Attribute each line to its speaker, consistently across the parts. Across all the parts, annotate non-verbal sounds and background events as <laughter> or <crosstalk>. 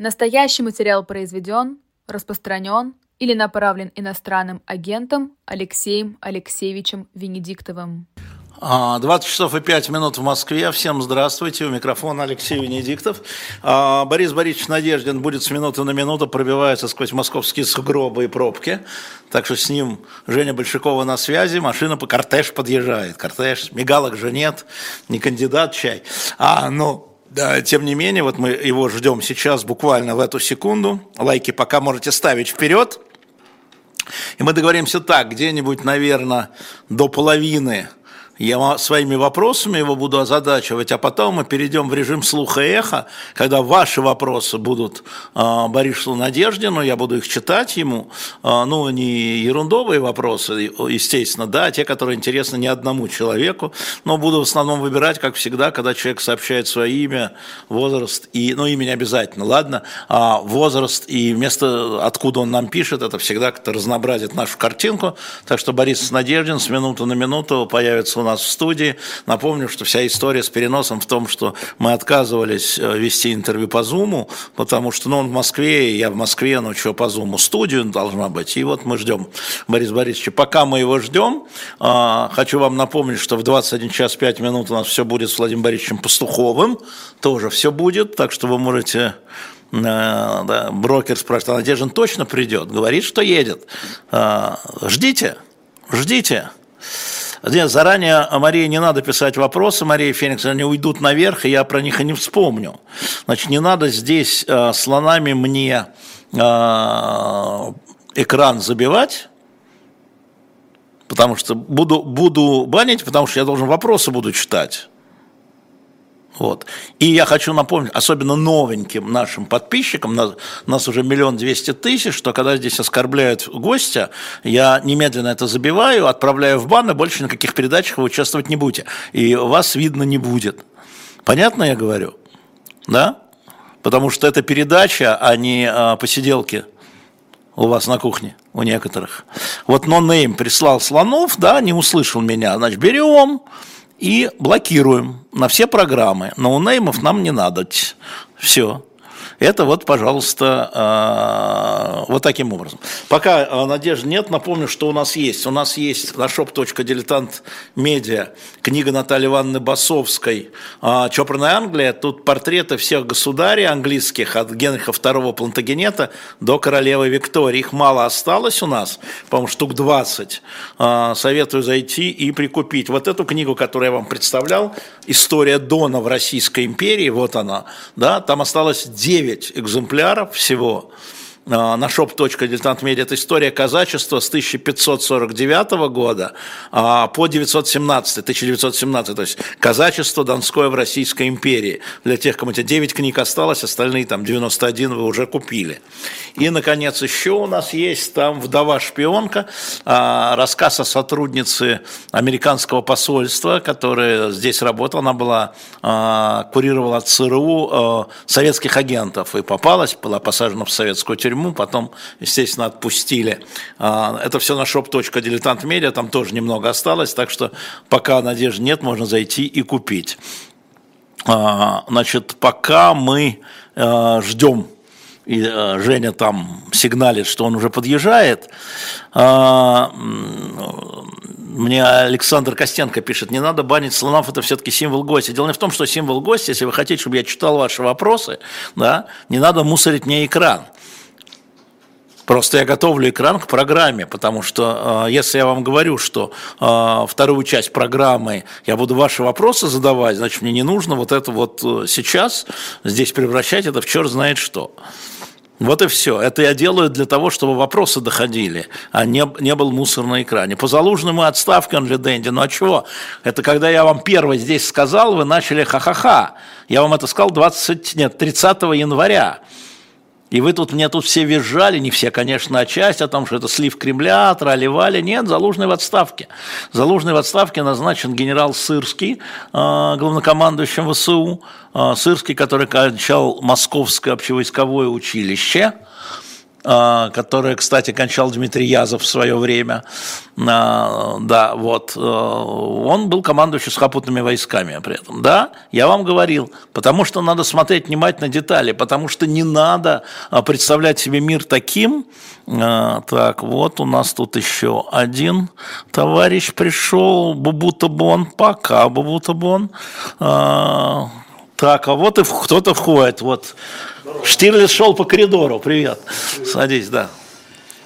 Speaker 1: Настоящий материал произведен, распространен или направлен иностранным агентом Алексеем Алексеевичем Венедиктовым.
Speaker 2: 20 а, часов и 5 минут в Москве. Всем здравствуйте. У микрофона Алексей Венедиктов. А, Борис Борисович Надеждин будет с минуты на минуту пробивается сквозь московские сугробы и пробки. Так что с ним Женя Большакова на связи. Машина по кортеж подъезжает. Кортеж, мигалок же нет, не кандидат чай. А, ну, да, тем не менее, вот мы его ждем сейчас буквально в эту секунду. Лайки пока можете ставить вперед. И мы договоримся так, где-нибудь, наверное, до половины я своими вопросами его буду озадачивать, а потом мы перейдем в режим слуха и эха, когда ваши вопросы будут э, Борису Надеждину, я буду их читать ему, э, ну, не ерундовые вопросы, естественно, да, а те, которые интересны не одному человеку, но буду в основном выбирать, как всегда, когда человек сообщает свое имя, возраст, и, ну, имя не обязательно, ладно, а возраст и место, откуда он нам пишет, это всегда как-то разнообразит нашу картинку, так что Борис Надеждин с минуты на минуту появится у нас нас в студии. Напомню, что вся история с переносом в том, что мы отказывались э, вести интервью по Зуму, потому что ну, он в Москве, я в Москве, ну что по Зуму, студию должна быть. И вот мы ждем Бориса Борисовича. Пока мы его ждем, а, хочу вам напомнить, что в 21 час 5 минут у нас все будет с Владимиром Борисовичем Пастуховым. Тоже все будет, так что вы можете э, да, брокер спрашивает, а Надеждин точно придет? Говорит, что едет. А, ждите, ждите. Нет, заранее, Мария, не надо писать вопросы, Мария Феникс, они уйдут наверх, и я про них и не вспомню. Значит, не надо здесь э, слонами мне э, экран забивать, потому что буду, буду банить, потому что я должен вопросы буду читать. Вот. И я хочу напомнить, особенно новеньким нашим подписчикам, нас, нас уже миллион двести тысяч, что когда здесь оскорбляют гостя, я немедленно это забиваю, отправляю в бан, и больше на каких передачах вы участвовать не будете. И вас видно не будет. Понятно я говорю? Да? Потому что это передача, а не а, посиделки у вас на кухне, у некоторых. Вот no name прислал слонов, да, не услышал меня, значит, берем, и блокируем на все программы. Ноунеймов нам не надо. Все. Это вот, пожалуйста, а, вот таким образом. Пока а, надежды нет, напомню, что у нас есть. У нас есть на shop.diletant.media книга Натальи Ивановны Басовской а, «Чопорная Англия». Тут портреты всех государей английских, от Генриха II Плантагенета до королевы Виктории. Их мало осталось у нас, по-моему, штук 20. Советую зайти и прикупить. Вот эту книгу, которую я вам представлял, «История Дона в Российской империи», вот она, да, там осталось 9 9 экземпляров всего. А, на shop.diletantmedia. Это история казачества с 1549 года а, по 917, 1917. То есть казачество Донское в Российской империи. Для тех, кому эти 9 книг осталось, остальные там 91 вы уже купили. И, наконец, еще у нас есть там «Вдова-шпионка», а, рассказ о сотруднице американского посольства, которая здесь работала. Она была, курировала ЦРУ советских агентов и попалась, была посажена в советскую тюрьму тюрьму, потом, естественно, отпустили. А, это все на shop.diletantmedia, там тоже немного осталось, так что пока надежды нет, можно зайти и купить. А, значит, пока мы а, ждем и Женя там сигналит, что он уже подъезжает. Мне Александр Костенко пишет, не надо банить слонов, это все-таки символ гостя. Дело не в том, что символ гостя, если вы хотите, чтобы я читал ваши вопросы, да, не надо мусорить мне экран. Просто я готовлю экран к программе, потому что э, если я вам говорю, что э, вторую часть программы я буду ваши вопросы задавать, значит, мне не нужно вот это вот э, сейчас здесь превращать это в черт знает что. Вот и все. Это я делаю для того, чтобы вопросы доходили, а не, не был мусор на экране. По Залужному отставке он Дэнди. Ну а чего? Это когда я вам первый здесь сказал, вы начали ха-ха-ха. Я вам это сказал 20, нет, 30 января. И вы тут, мне тут все визжали, не все, конечно, а часть о том, что это слив Кремля, трали-вали. Нет, Залужный в отставке. Залужный в отставке назначен генерал Сырский, а, главнокомандующим ВСУ. А, Сырский, который кончал Московское общевойсковое училище. А, которое, кстати, кончал Дмитрий Язов в свое время, а, да, вот, э, он был командующим сухопутными войсками при этом, да, я вам говорил, потому что надо смотреть внимательно детали, потому что не надо а, представлять себе мир таким, так, вот у нас тут еще один товарищ пришел, Бубутабон, пока Бубутабон, так, а вот и кто-то входит, вот, Штирлиц шел по коридору. Привет. Садись, да.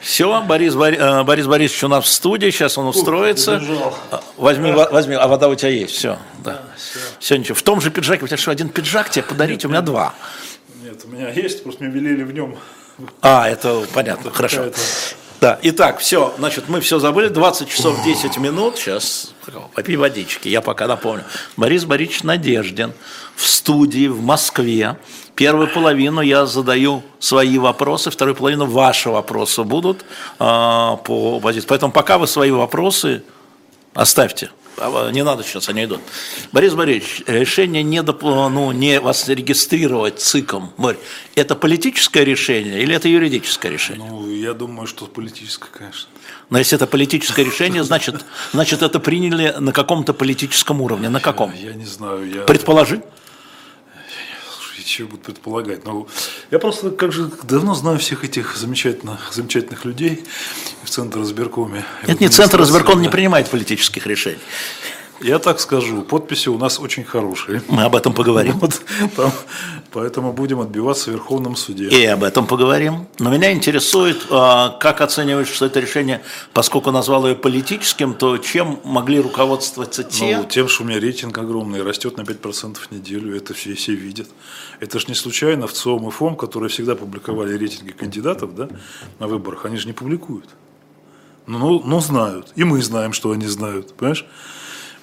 Speaker 2: Все, Борис, Борис, э, Борис Борисович у нас в студии, сейчас он устроится. А, возьми, возьми, а вода у тебя есть, все. Да. все. все, ничего. В том же пиджаке, у тебя что, один пиджак тебе подарить, нет, у меня нет. два.
Speaker 3: Нет, у меня есть, просто мне велели в нем.
Speaker 2: А, это понятно, хорошо. Да, итак, все, значит, мы все забыли, 20 часов 10 минут, сейчас попей водички, я пока напомню. Борис Борисович Надеждин в студии в Москве, Первую половину я задаю свои вопросы, вторую половину ваши вопросы будут э, по позиции. Поэтому пока вы свои вопросы оставьте. А, не надо сейчас, они идут. Борис Борисович, решение не, доп... ну, не вас регистрировать ЦИКом, это политическое решение или это юридическое решение?
Speaker 3: Ну, я думаю, что политическое, конечно.
Speaker 2: Но если это политическое решение, значит, значит это приняли на каком-то политическом уровне. На каком?
Speaker 3: Я, я не знаю. Я...
Speaker 2: Предположи
Speaker 3: чего будут предполагать. Но я просто как же давно знаю всех этих замечательных, замечательных людей в Центре избиркоме.
Speaker 2: Нет, не Центр избирком да. не принимает политических решений.
Speaker 3: Я так скажу, подписи у нас очень хорошие.
Speaker 2: Мы об этом поговорим.
Speaker 3: Вот, там, поэтому будем отбиваться в Верховном суде.
Speaker 2: И об этом поговорим. Но меня интересует, а, как оцениваешь, что это решение, поскольку назвал ее политическим, то чем могли руководствоваться те?
Speaker 3: Ну, тем, что у меня рейтинг огромный, растет на 5% в неделю, это все, все видят. Это же не случайно в ЦОМ и ФОМ, которые всегда публиковали рейтинги кандидатов да, на выборах, они же не публикуют. Ну, ну, ну, знают. И мы знаем, что они знают. Понимаешь?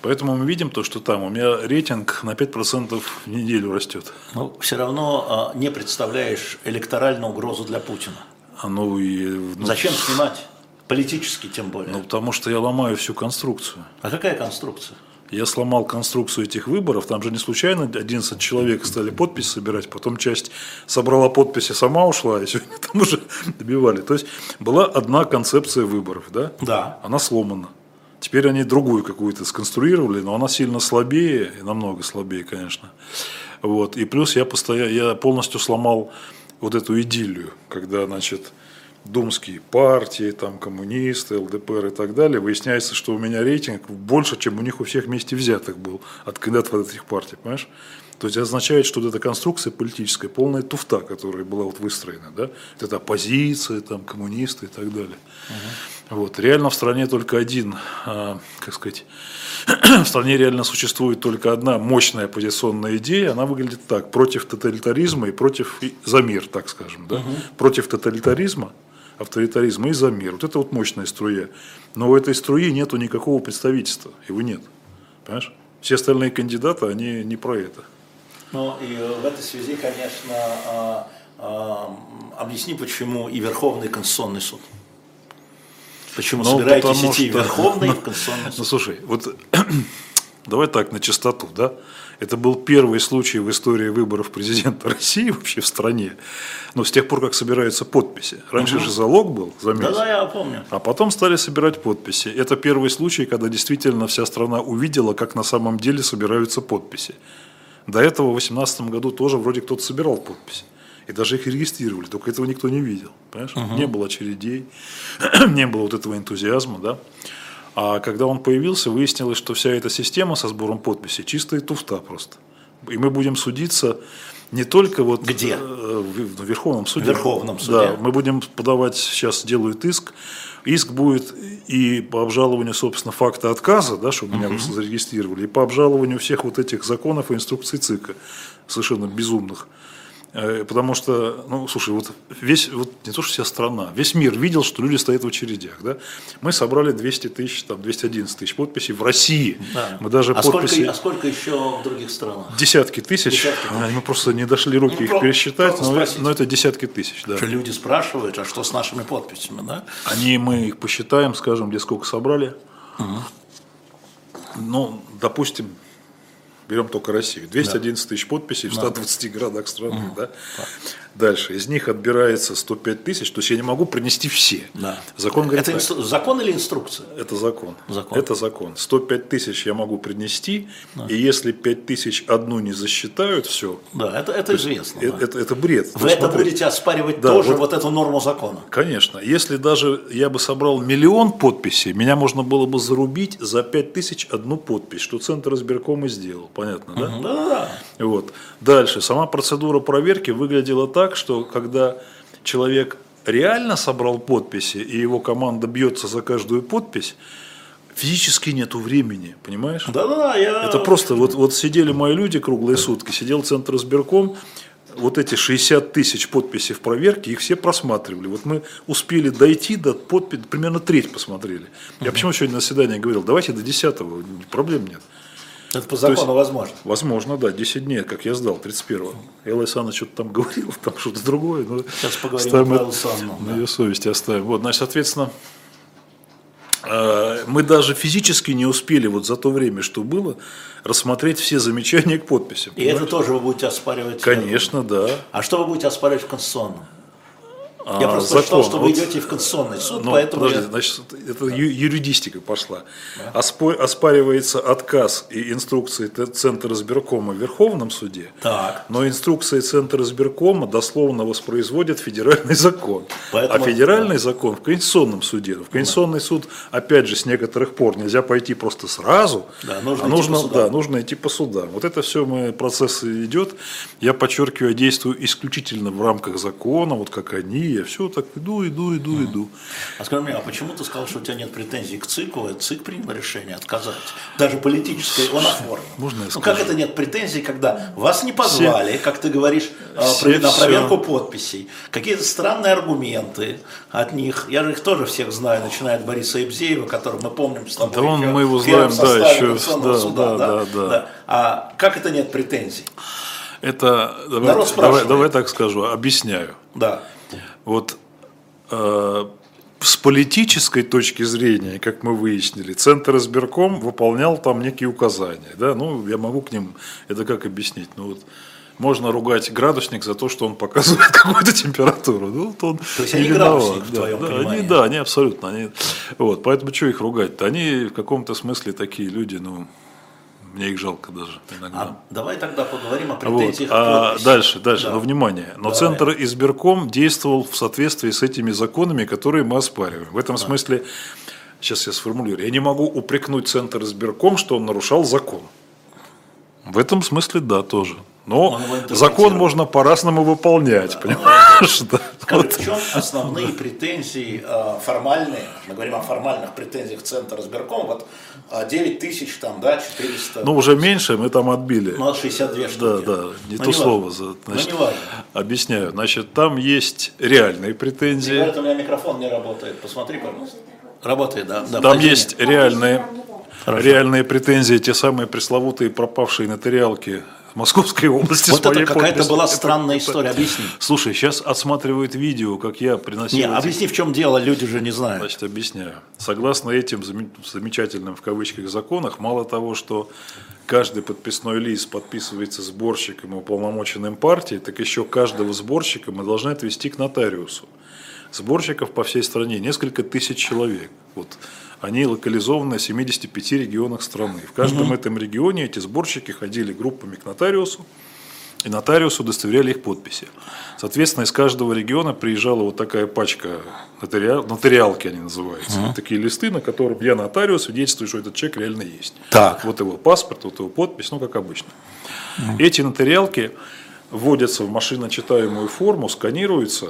Speaker 3: Поэтому мы видим то, что там у меня рейтинг на 5% в неделю растет.
Speaker 2: Но все равно а, не представляешь электоральную угрозу для Путина.
Speaker 3: А ну и, ну,
Speaker 2: Зачем снимать? Политически тем более.
Speaker 3: Ну, потому что я ломаю всю конструкцию.
Speaker 2: А какая конструкция?
Speaker 3: Я сломал конструкцию этих выборов, там же не случайно 11 человек стали подписи собирать, потом часть собрала подписи, сама ушла, и сегодня <laughs> там уже добивали. То есть была одна концепция выборов, да?
Speaker 2: Да.
Speaker 3: Она сломана. Теперь они другую какую-то сконструировали, но она сильно слабее, и намного слабее, конечно. Вот. И плюс я, постоянно, я полностью сломал вот эту идиллию, когда, значит, думские партии, там, коммунисты, ЛДПР и так далее, выясняется, что у меня рейтинг больше, чем у них у всех вместе взятых был от кандидатов от этих партий, понимаешь? То есть означает, что вот эта конструкция политическая, полная туфта, которая была вот выстроена, да, это оппозиция, там, коммунисты и так далее. Угу. Вот. Реально в стране только один, а, как сказать, <clears throat> в стране реально существует только одна мощная оппозиционная идея, она выглядит так, против тоталитаризма и против, и за мир, так скажем, да, угу. против тоталитаризма, авторитаризма и за мир. Вот это вот мощная струя. Но у этой струи нету никакого представительства, его нет. Понимаешь? Все остальные кандидаты, они не про это.
Speaker 2: Ну и в этой связи, конечно, а, а, объясни, почему и Верховный Конституционный суд. Почему ну, собираетесь идти что... Верховный и <laughs> Конституционный
Speaker 3: суд? Ну слушай, вот <clears throat> давай так, на чистоту, да? Это был первый случай в истории выборов президента <laughs> России вообще в стране. Но с тех пор, как собираются подписи. Раньше угу. же залог был,
Speaker 2: заметьте. Да, да, я помню.
Speaker 3: А потом стали собирать подписи. Это первый случай, когда действительно вся страна увидела, как на самом деле собираются подписи. До этого в 2018 году тоже вроде кто-то собирал подписи. И даже их регистрировали, только этого никто не видел. Понимаешь? Угу. Не было очередей, <clears throat> не было вот этого энтузиазма. Да? А когда он появился, выяснилось, что вся эта система со сбором подписей чистая туфта просто. И мы будем судиться не только вот
Speaker 2: Где?
Speaker 3: Э, в Верховном суде.
Speaker 2: В Верховном суде.
Speaker 3: Да, мы будем подавать, сейчас делают иск. Иск будет и по обжалованию, собственно, факта отказа, да, чтобы меня угу. зарегистрировали, и по обжалованию всех вот этих законов и инструкций ЦИКа, совершенно безумных. Э, потому что, ну, слушай, вот весь, вот не то, что вся страна, весь мир видел, что люди стоят в очередях. Да? Мы собрали 200 тысяч, там, 211 тысяч подписей в России. Да. Мы даже
Speaker 2: а,
Speaker 3: подписи...
Speaker 2: сколько, а сколько еще в других странах?
Speaker 3: Десятки тысяч. Десятки тысяч. Мы просто не дошли руки ну, их про, пересчитать, но, но это десятки тысяч. Да.
Speaker 2: Что люди спрашивают, а что с нашими подписями? Да?
Speaker 3: Они, мы их посчитаем, скажем, где сколько собрали. Угу. Ну, допустим, берем только Россию, 211 да. тысяч подписей в 120 да. городах страны. Угу. Да? Дальше. Из них отбирается 105 тысяч, то есть я не могу принести все.
Speaker 2: Да.
Speaker 3: Закон говорит
Speaker 2: Это инстру- закон или инструкция?
Speaker 3: Это закон.
Speaker 2: Закон.
Speaker 3: Это закон. 105 тысяч я могу принести, и если 5 тысяч одну не засчитают, все.
Speaker 2: Да, это, это известно. да.
Speaker 3: Это, это бред.
Speaker 2: Вы
Speaker 3: Вот
Speaker 2: это
Speaker 3: смотри.
Speaker 2: будете оспаривать
Speaker 3: Да,
Speaker 2: тоже,
Speaker 3: вот-
Speaker 2: вот эту норму закона.
Speaker 3: Конечно. Если даже я бы собрал миллион подписей, меня можно было бы зарубить за 5 тысяч одну подпись, что Центр избирком и сделал. Понятно, да?
Speaker 2: Да-да-да.
Speaker 3: Вот. Дальше. Сама процедура проверки выглядела так, что когда человек реально собрал подписи, и его команда бьется за каждую подпись, физически нету времени, понимаешь?
Speaker 2: Да-да-да, я...
Speaker 3: Это просто, вот, вот сидели мои люди круглые сутки, сидел Центр избирком, вот эти 60 тысяч подписей в проверке, их все просматривали. Вот мы успели дойти до подписи, примерно треть посмотрели. Я почему сегодня на заседании говорил, давайте до 10 проблем нет.
Speaker 2: Это по закону
Speaker 3: есть-
Speaker 2: возможно.
Speaker 3: Возможно, да, 10 дней, как я сдал, 31-го. Элла Исановна что-то там <laughs> говорил, там что-то другое. Но
Speaker 2: Сейчас поговорим
Speaker 3: оставим
Speaker 2: про
Speaker 3: это
Speaker 2: Исановну,
Speaker 3: На
Speaker 2: да.
Speaker 3: ее совести оставим. Вот, значит, соответственно, э, мы даже физически не успели вот за то время, что было, рассмотреть все замечания к подписям.
Speaker 2: И это
Speaker 3: понимаешь?
Speaker 2: тоже вы будете оспаривать?
Speaker 3: Конечно, да.
Speaker 2: А что вы будете оспаривать в Конституционном?
Speaker 3: А,
Speaker 2: Я просто
Speaker 3: закон.
Speaker 2: прочитал, что вы
Speaker 3: Вот-
Speaker 2: идете в Конституционный суд,
Speaker 3: Ну,
Speaker 2: поэтому
Speaker 3: подожди,
Speaker 2: я-
Speaker 3: значит, это ю- юридистика пошла. Оспо- оспаривается отказ и инструкции Центра избиркома в Верховном суде,
Speaker 2: Так.
Speaker 3: но инструкции Центра избиркома дословно воспроизводят федеральный закон.
Speaker 2: Поэтому-
Speaker 3: а федеральный закон в Конституционном суде. В Конституционный суд, опять же, с некоторых пор нельзя пойти просто сразу,
Speaker 2: Да, нужно
Speaker 3: а нужно,
Speaker 2: по судам.
Speaker 3: да, нужно идти по судам. Вот это все мы, процесс идет. Я подчеркиваю, я действую исключительно в рамках закона, вот как они, я все так иду, иду, иду, иду.
Speaker 2: А скажи мне, а почему ты сказал, что у тебя нет претензий к ЦИКу? Это ЦИК принял решение отказать. Даже политическое он оформил.
Speaker 3: Можно я
Speaker 2: ну
Speaker 3: скажу?
Speaker 2: как это нет претензий, когда вас не позвали, как ты говоришь, а,
Speaker 3: все-
Speaker 2: на
Speaker 3: все.
Speaker 2: проверку подписей? Какие-то странные аргументы от них. Я же их тоже всех знаю, начиная от Бориса Ибзеева, которого мы помним с тобой.
Speaker 3: Да он- мы его знаем, да, еще, да,
Speaker 2: суда,
Speaker 3: да, да, да.
Speaker 2: А как это нет претензий?
Speaker 3: Это, давай,
Speaker 2: Народ
Speaker 3: давай, давай так скажу, объясняю.
Speaker 2: Да.
Speaker 3: Вот э, с политической точки зрения, как мы выяснили, Центр избирком выполнял там некие указания. Да? Ну, я могу к ним, это как объяснить? Ну, вот, можно ругать градусник за то, что он показывает <laughs> какую-то температуру. Ну, вот он
Speaker 2: То есть
Speaker 3: не
Speaker 2: они
Speaker 3: виноват,
Speaker 2: градусник в
Speaker 3: да,
Speaker 2: твоем
Speaker 3: да,
Speaker 2: понимании?
Speaker 3: они, да, они абсолютно. Они, вот, поэтому что их ругать-то? Они в каком-то смысле такие люди, ну, мне их жалко даже иногда.
Speaker 2: А давай тогда поговорим о
Speaker 3: Вот.
Speaker 2: претензиях к
Speaker 3: А дальше, дальше,
Speaker 2: Да.
Speaker 3: ну внимание. Но
Speaker 2: Давай.
Speaker 3: Центр избирком действовал в соответствии с этими законами, которые мы оспариваем. В этом смысле, сейчас я сформулирую, я не могу упрекнуть Центр избирком, что он нарушал закон. В этом смысле да, тоже. Но закон можно по-разному выполнять, понимаешь? <laughs> Да. Вот.
Speaker 2: в чем основные претензии э, формальные, мы говорим о формальных претензиях Центра избирком, вот э, 9 тысяч там, да, 400,
Speaker 3: Ну, уже меньше мы там отбили.
Speaker 2: ну, 62
Speaker 3: Да,
Speaker 2: штуки.
Speaker 3: да, не
Speaker 2: Ну,
Speaker 3: то
Speaker 2: важно.
Speaker 3: слово. за-
Speaker 2: Ну,
Speaker 3: Значит,
Speaker 2: не важно.
Speaker 3: объясняю. Значит, там есть реальные претензии.
Speaker 2: Говорят, у меня микрофон не работает, посмотри, пожалуйста. Работает, да. да
Speaker 3: Там
Speaker 2: подожди.
Speaker 3: есть реальные, реальные претензии, те самые пресловутые пропавшие нотариалки Московской области.
Speaker 2: Вот это какая-то была странная история, объясни.
Speaker 3: Слушай, сейчас отсматривают видео, как я приносил.
Speaker 2: Не, объясни, в чем дело, люди же не знают.
Speaker 3: Значит, объясняю. Согласно этим зам- замечательным в кавычках законах, мало того, что каждый подписной лист подписывается сборщиком и уполномоченным партией, так еще каждого сборщика мы должны отвести к нотариусу. Сборщиков по всей стране несколько тысяч человек. Вот. Они локализованы в 75 регионах страны. В каждом этом регионе эти сборщики ходили группами к нотариусу, и нотариус удостоверяли их подписи. Соответственно, из каждого региона приезжала вот такая пачка нотариал, нотариалки они называются. Вот такие листы, на которых я нотариус свидетельствую, что этот человек реально есть.
Speaker 2: Так.
Speaker 3: Вот его паспорт, вот его подпись, ну как обычно. Эти нотариалки вводятся в машиночитаемую форму, сканируются,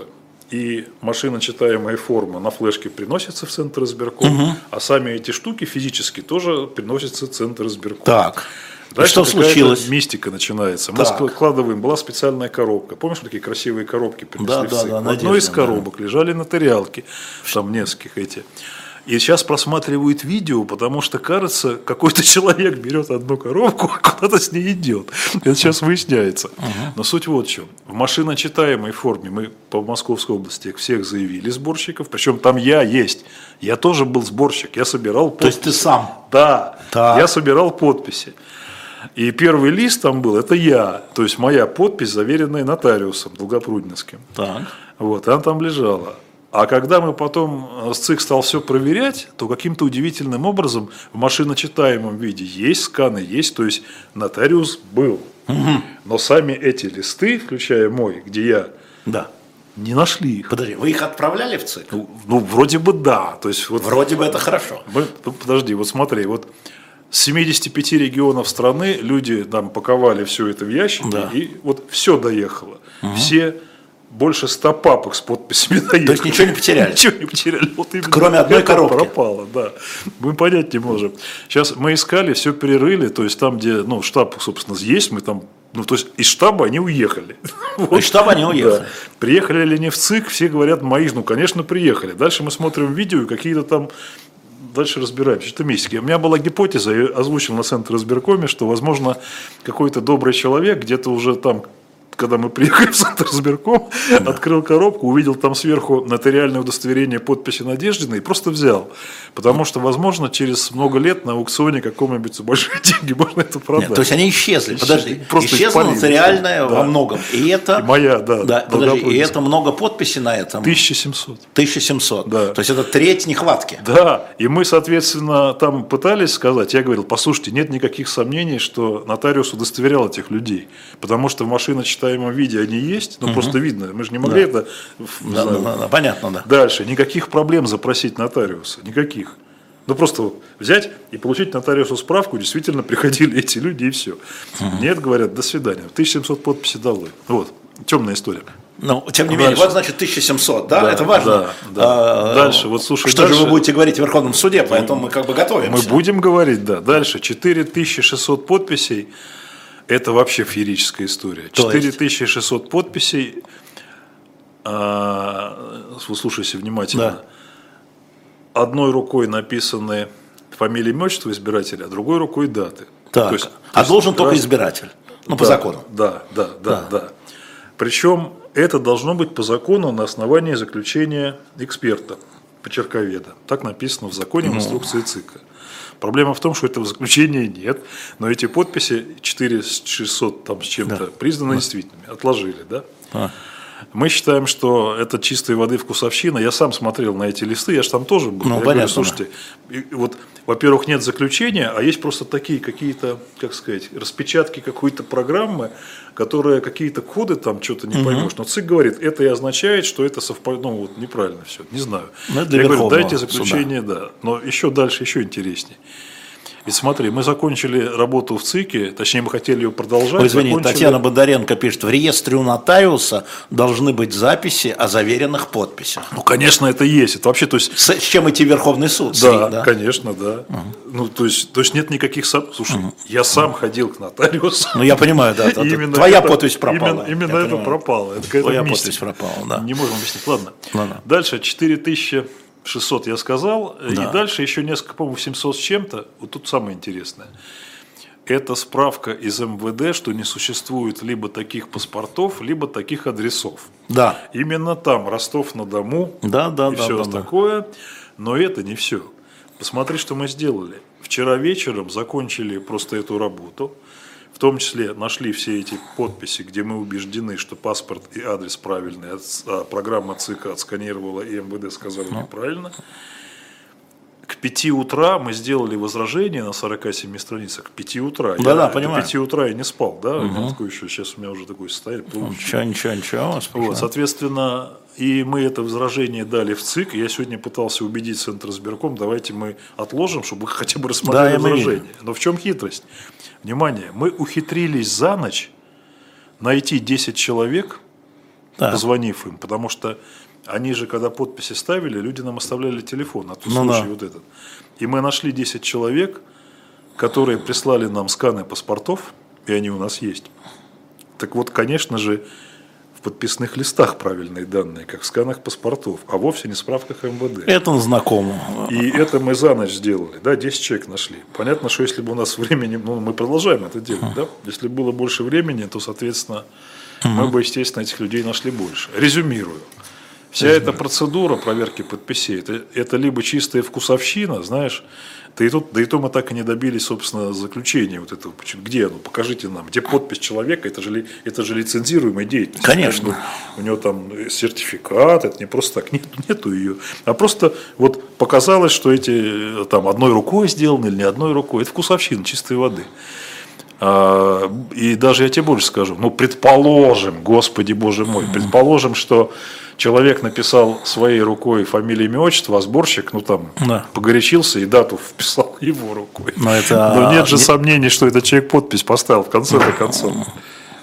Speaker 3: и машиночитаемая форма на флешке приносится в центр избирком, а сами эти штуки физически тоже приносятся в центр избирком.
Speaker 2: Так.
Speaker 3: Дальше
Speaker 2: что случилось?
Speaker 3: Мистика начинается. Мы
Speaker 2: Так.
Speaker 3: складываем, была специальная коробка. Помнишь, такие красивые коробки принесли
Speaker 2: Да,
Speaker 3: в
Speaker 2: да, да,
Speaker 3: В одной из
Speaker 2: надежные, да.
Speaker 3: коробок лежали нотариалки, там нескольких эти. И сейчас просматривают видео, потому что, кажется, какой-то человек берет одну коробку, а куда-то с ней идет. Это сейчас выясняется. Но суть вот в чем. В машиночитаемой форме мы по Московской области всех заявили сборщиков, причем там я есть. Я тоже был сборщик, я собирал
Speaker 2: То есть ты сам?
Speaker 3: да,
Speaker 2: Так.
Speaker 3: я собирал подписи. И первый лист там был, это я, то есть моя подпись, заверенная нотариусом Долгопруднинским.
Speaker 2: Так.
Speaker 3: Вот, она там лежала. А когда мы потом э, СЦИК стал все проверять, то каким-то удивительным образом в машиночитаемом виде есть сканы, есть, то есть нотариус был. Но сами эти листы, включая мой, где я,
Speaker 2: Да.
Speaker 3: не нашли их.
Speaker 2: Подожди, вы их отправляли в ЦИК?
Speaker 3: Ну, ну, вроде бы да. То есть, вот,
Speaker 2: Вроде бы это хорошо.
Speaker 3: мы- ну, подожди, вот смотри, вот с 75 регионов страны люди там паковали все это в ящики,
Speaker 2: Да.
Speaker 3: и вот все доехало. Все больше 100 папок с подписями доехали.
Speaker 2: То есть ничего не потеряли?
Speaker 3: Ничего не потеряли. Вот именно
Speaker 2: Кроме одной коробки.
Speaker 3: пропало, да. Мы понять не можем. Сейчас мы искали, все перерыли, то есть там, где ну, штаб, собственно, есть, мы там ну, то есть из штаба они уехали. Вот. <laughs>
Speaker 2: Из штаба они уехали.
Speaker 3: Да. Приехали ли они в ЦИК, все говорят, мои, ну, конечно, приехали. Дальше мы смотрим видео, и какие-то там дальше разбираемся. Что мистики. У меня была гипотеза, я озвучил на Центр избиркоме, что, возможно, какой-то добрый человек где-то уже там когда мы приехали в центр сберком, да. открыл коробку, увидел там сверху нотариальное удостоверение подписи Надеждина и просто взял. Потому что, возможно, через много лет на аукционе какому-нибудь за большие <laughs> деньги можно это продать.
Speaker 2: Нет, то есть они исчезли. Подожди,
Speaker 3: просто исчезла
Speaker 2: нотариальная
Speaker 3: да.
Speaker 2: во многом. И это,
Speaker 3: и моя, да,
Speaker 2: да подожди, и это много подписи на этом.
Speaker 3: 1700.
Speaker 2: 1700.
Speaker 3: Да.
Speaker 2: То есть это треть нехватки.
Speaker 3: Да, и мы, соответственно, там пытались сказать, я говорил, послушайте, нет никаких сомнений, что нотариус удостоверял этих людей, потому что машина 4 читаемом виде они есть, но угу. просто видно, мы же не могли да. это...
Speaker 2: Да,
Speaker 3: знаю,
Speaker 2: да, да, понятно, да.
Speaker 3: Дальше, никаких проблем запросить нотариуса, никаких. Ну просто взять и получить нотариусу справку, действительно приходили эти люди и все. Угу. Нет, говорят, до свидания. 1700 подписи дало. Вот, темная история.
Speaker 2: Ну, тем не менее, вот значит 1700, да,
Speaker 3: да
Speaker 2: это важно.
Speaker 3: Да, да.
Speaker 2: А,
Speaker 3: дальше, вот слушай,
Speaker 2: что
Speaker 3: дальше, же
Speaker 2: вы будете говорить в Верховном суде, ну, поэтому мы как бы готовимся.
Speaker 3: Мы будем говорить, да. Дальше 4600 подписей это вообще феерическая история.
Speaker 2: То есть?
Speaker 3: 4600 подписей, а, слушайся внимательно, одной рукой написаны фамилия, имя, отчество избирателя, а другой рукой даты.
Speaker 2: Так.
Speaker 3: То есть-
Speaker 2: а
Speaker 3: то есть
Speaker 2: должен только
Speaker 3: раз-
Speaker 2: избиратель. Ну, по
Speaker 3: да,
Speaker 2: закону.
Speaker 3: Да, да, да, да. Причем это должно быть по закону на основании заключения эксперта, почерковеда. Так написано в законе
Speaker 2: Ну.
Speaker 3: в инструкции ЦИКа. Проблема в том, что этого заключения нет, но эти подписи 4600 там с чем-то признаны действительными, отложили, да?
Speaker 2: А.
Speaker 3: Мы считаем, что это чистой воды вкусовщина. Я сам смотрел на эти листы, я же там тоже был.
Speaker 2: Ну,
Speaker 3: я
Speaker 2: понятно,
Speaker 3: говорю, слушайте, и вот, во-первых, нет заключения, а есть просто такие какие-то, как сказать, распечатки какой-то программы, которые какие-то коды там что-то не поймешь. Но ЦИК говорит, это и означает, что это совпадает, ну вот неправильно все, не знаю.
Speaker 2: Ну, это для
Speaker 3: я говорю, дайте заключение, да. Но еще дальше, еще интереснее. Ведь смотри, мы закончили работу в ЦИКе, точнее, мы хотели ее продолжать.
Speaker 2: Ой, извини,
Speaker 3: закончили-
Speaker 2: Татьяна Бондаренко пишет, в реестре у нотариуса должны быть записи о заверенных подписях.
Speaker 3: Ну, конечно, это есть. Это вообще, то есть,
Speaker 2: С, с чем идти в Верховный суд?
Speaker 3: Да,
Speaker 2: да?
Speaker 3: конечно, да. Ну, то есть, то есть нет никаких Слушай, я сам ходил к нотариусу.
Speaker 2: Ну, я понимаю, да. <laughs> Да,
Speaker 3: именно
Speaker 2: твоя
Speaker 3: это-
Speaker 2: подпись пропала.
Speaker 3: Именно, именно это
Speaker 2: понимаю.
Speaker 3: пропало. Это
Speaker 2: Твоя
Speaker 3: мистика.
Speaker 2: подпись пропала, да.
Speaker 3: Не можем объяснить. Ладно.
Speaker 2: Ладно.
Speaker 3: Дальше 4600 я сказал.
Speaker 2: Да.
Speaker 3: И дальше еще несколько, по-моему, 700 с чем-то. Вот тут самое интересное. Это справка из МВД, что не существует либо таких паспортов, либо таких адресов.
Speaker 2: Да.
Speaker 3: Именно там Ростов-на-Дому
Speaker 2: Да, да,
Speaker 3: и
Speaker 2: да,
Speaker 3: все
Speaker 2: да, да.
Speaker 3: такое. Но это не все. Посмотри, что мы сделали. Вчера вечером закончили просто эту работу. В том числе нашли все эти подписи, где мы убеждены, что паспорт и адрес правильный, а программа ЦИК отсканировала и МВД сказала
Speaker 2: Ну.
Speaker 3: неправильно. К 5 утра мы сделали возражение на 47 страницах. К 5 утра.
Speaker 2: Да-да,
Speaker 3: я
Speaker 2: понимаю.
Speaker 3: До 5 утра я не спал, да? У меня такое еще, сейчас у меня уже такое состояние.
Speaker 2: Ничего,
Speaker 3: плавающее.
Speaker 2: ничего, ничего. успешно.
Speaker 3: Вот, соответственно, и мы это возражение дали в ЦИК. Я сегодня пытался убедить Центр избирком, давайте мы отложим, чтобы хотя бы
Speaker 2: Да,
Speaker 3: рассмотрели
Speaker 2: я мы
Speaker 3: возражение. Но в чем хитрость? Внимание, мы ухитрились за ночь найти 10 человек,
Speaker 2: Да.
Speaker 3: позвонив им, потому что они же, когда подписи ставили, люди нам оставляли телефон, а тут
Speaker 2: Ну
Speaker 3: случай
Speaker 2: да.
Speaker 3: вот этот. И мы нашли 10 человек, которые прислали нам сканы паспортов, и они у нас есть. Так вот, конечно же, в подписных листах правильные данные, как в сканах паспортов, а вовсе не в справках МВД.
Speaker 2: Это знакомо.
Speaker 3: И это мы за ночь сделали, да, 10 человек нашли. Понятно, что если бы у нас времени, ну, мы продолжаем это делать, да, если было больше времени, то, соответственно, мы бы, естественно, этих людей нашли больше. Резюмирую. Вся эта процедура проверки подписей, это, это либо чистая вкусовщина, знаешь, да и, тут, да и то мы так и не добились, собственно, заключения вот этого. Где оно? Покажите нам. Где подпись человека? Это же, это же лицензируемая деятельность.
Speaker 2: Конечно.
Speaker 3: У него там сертификат, это не просто так, нет, нету ее. А просто вот показалось, что эти там одной рукой сделаны или не одной рукой. Это вкусовщина чистой воды. А, и даже я тебе больше скажу, ну, предположим, Господи Боже мой, предположим, что человек написал своей рукой фамилию, имя, отчество, а сборщик, ну там, да. погорячился и дату вписал <laughs> его рукой. Но, это... Но нет же не... сомнений, что этот человек подпись поставил в конце-то концов.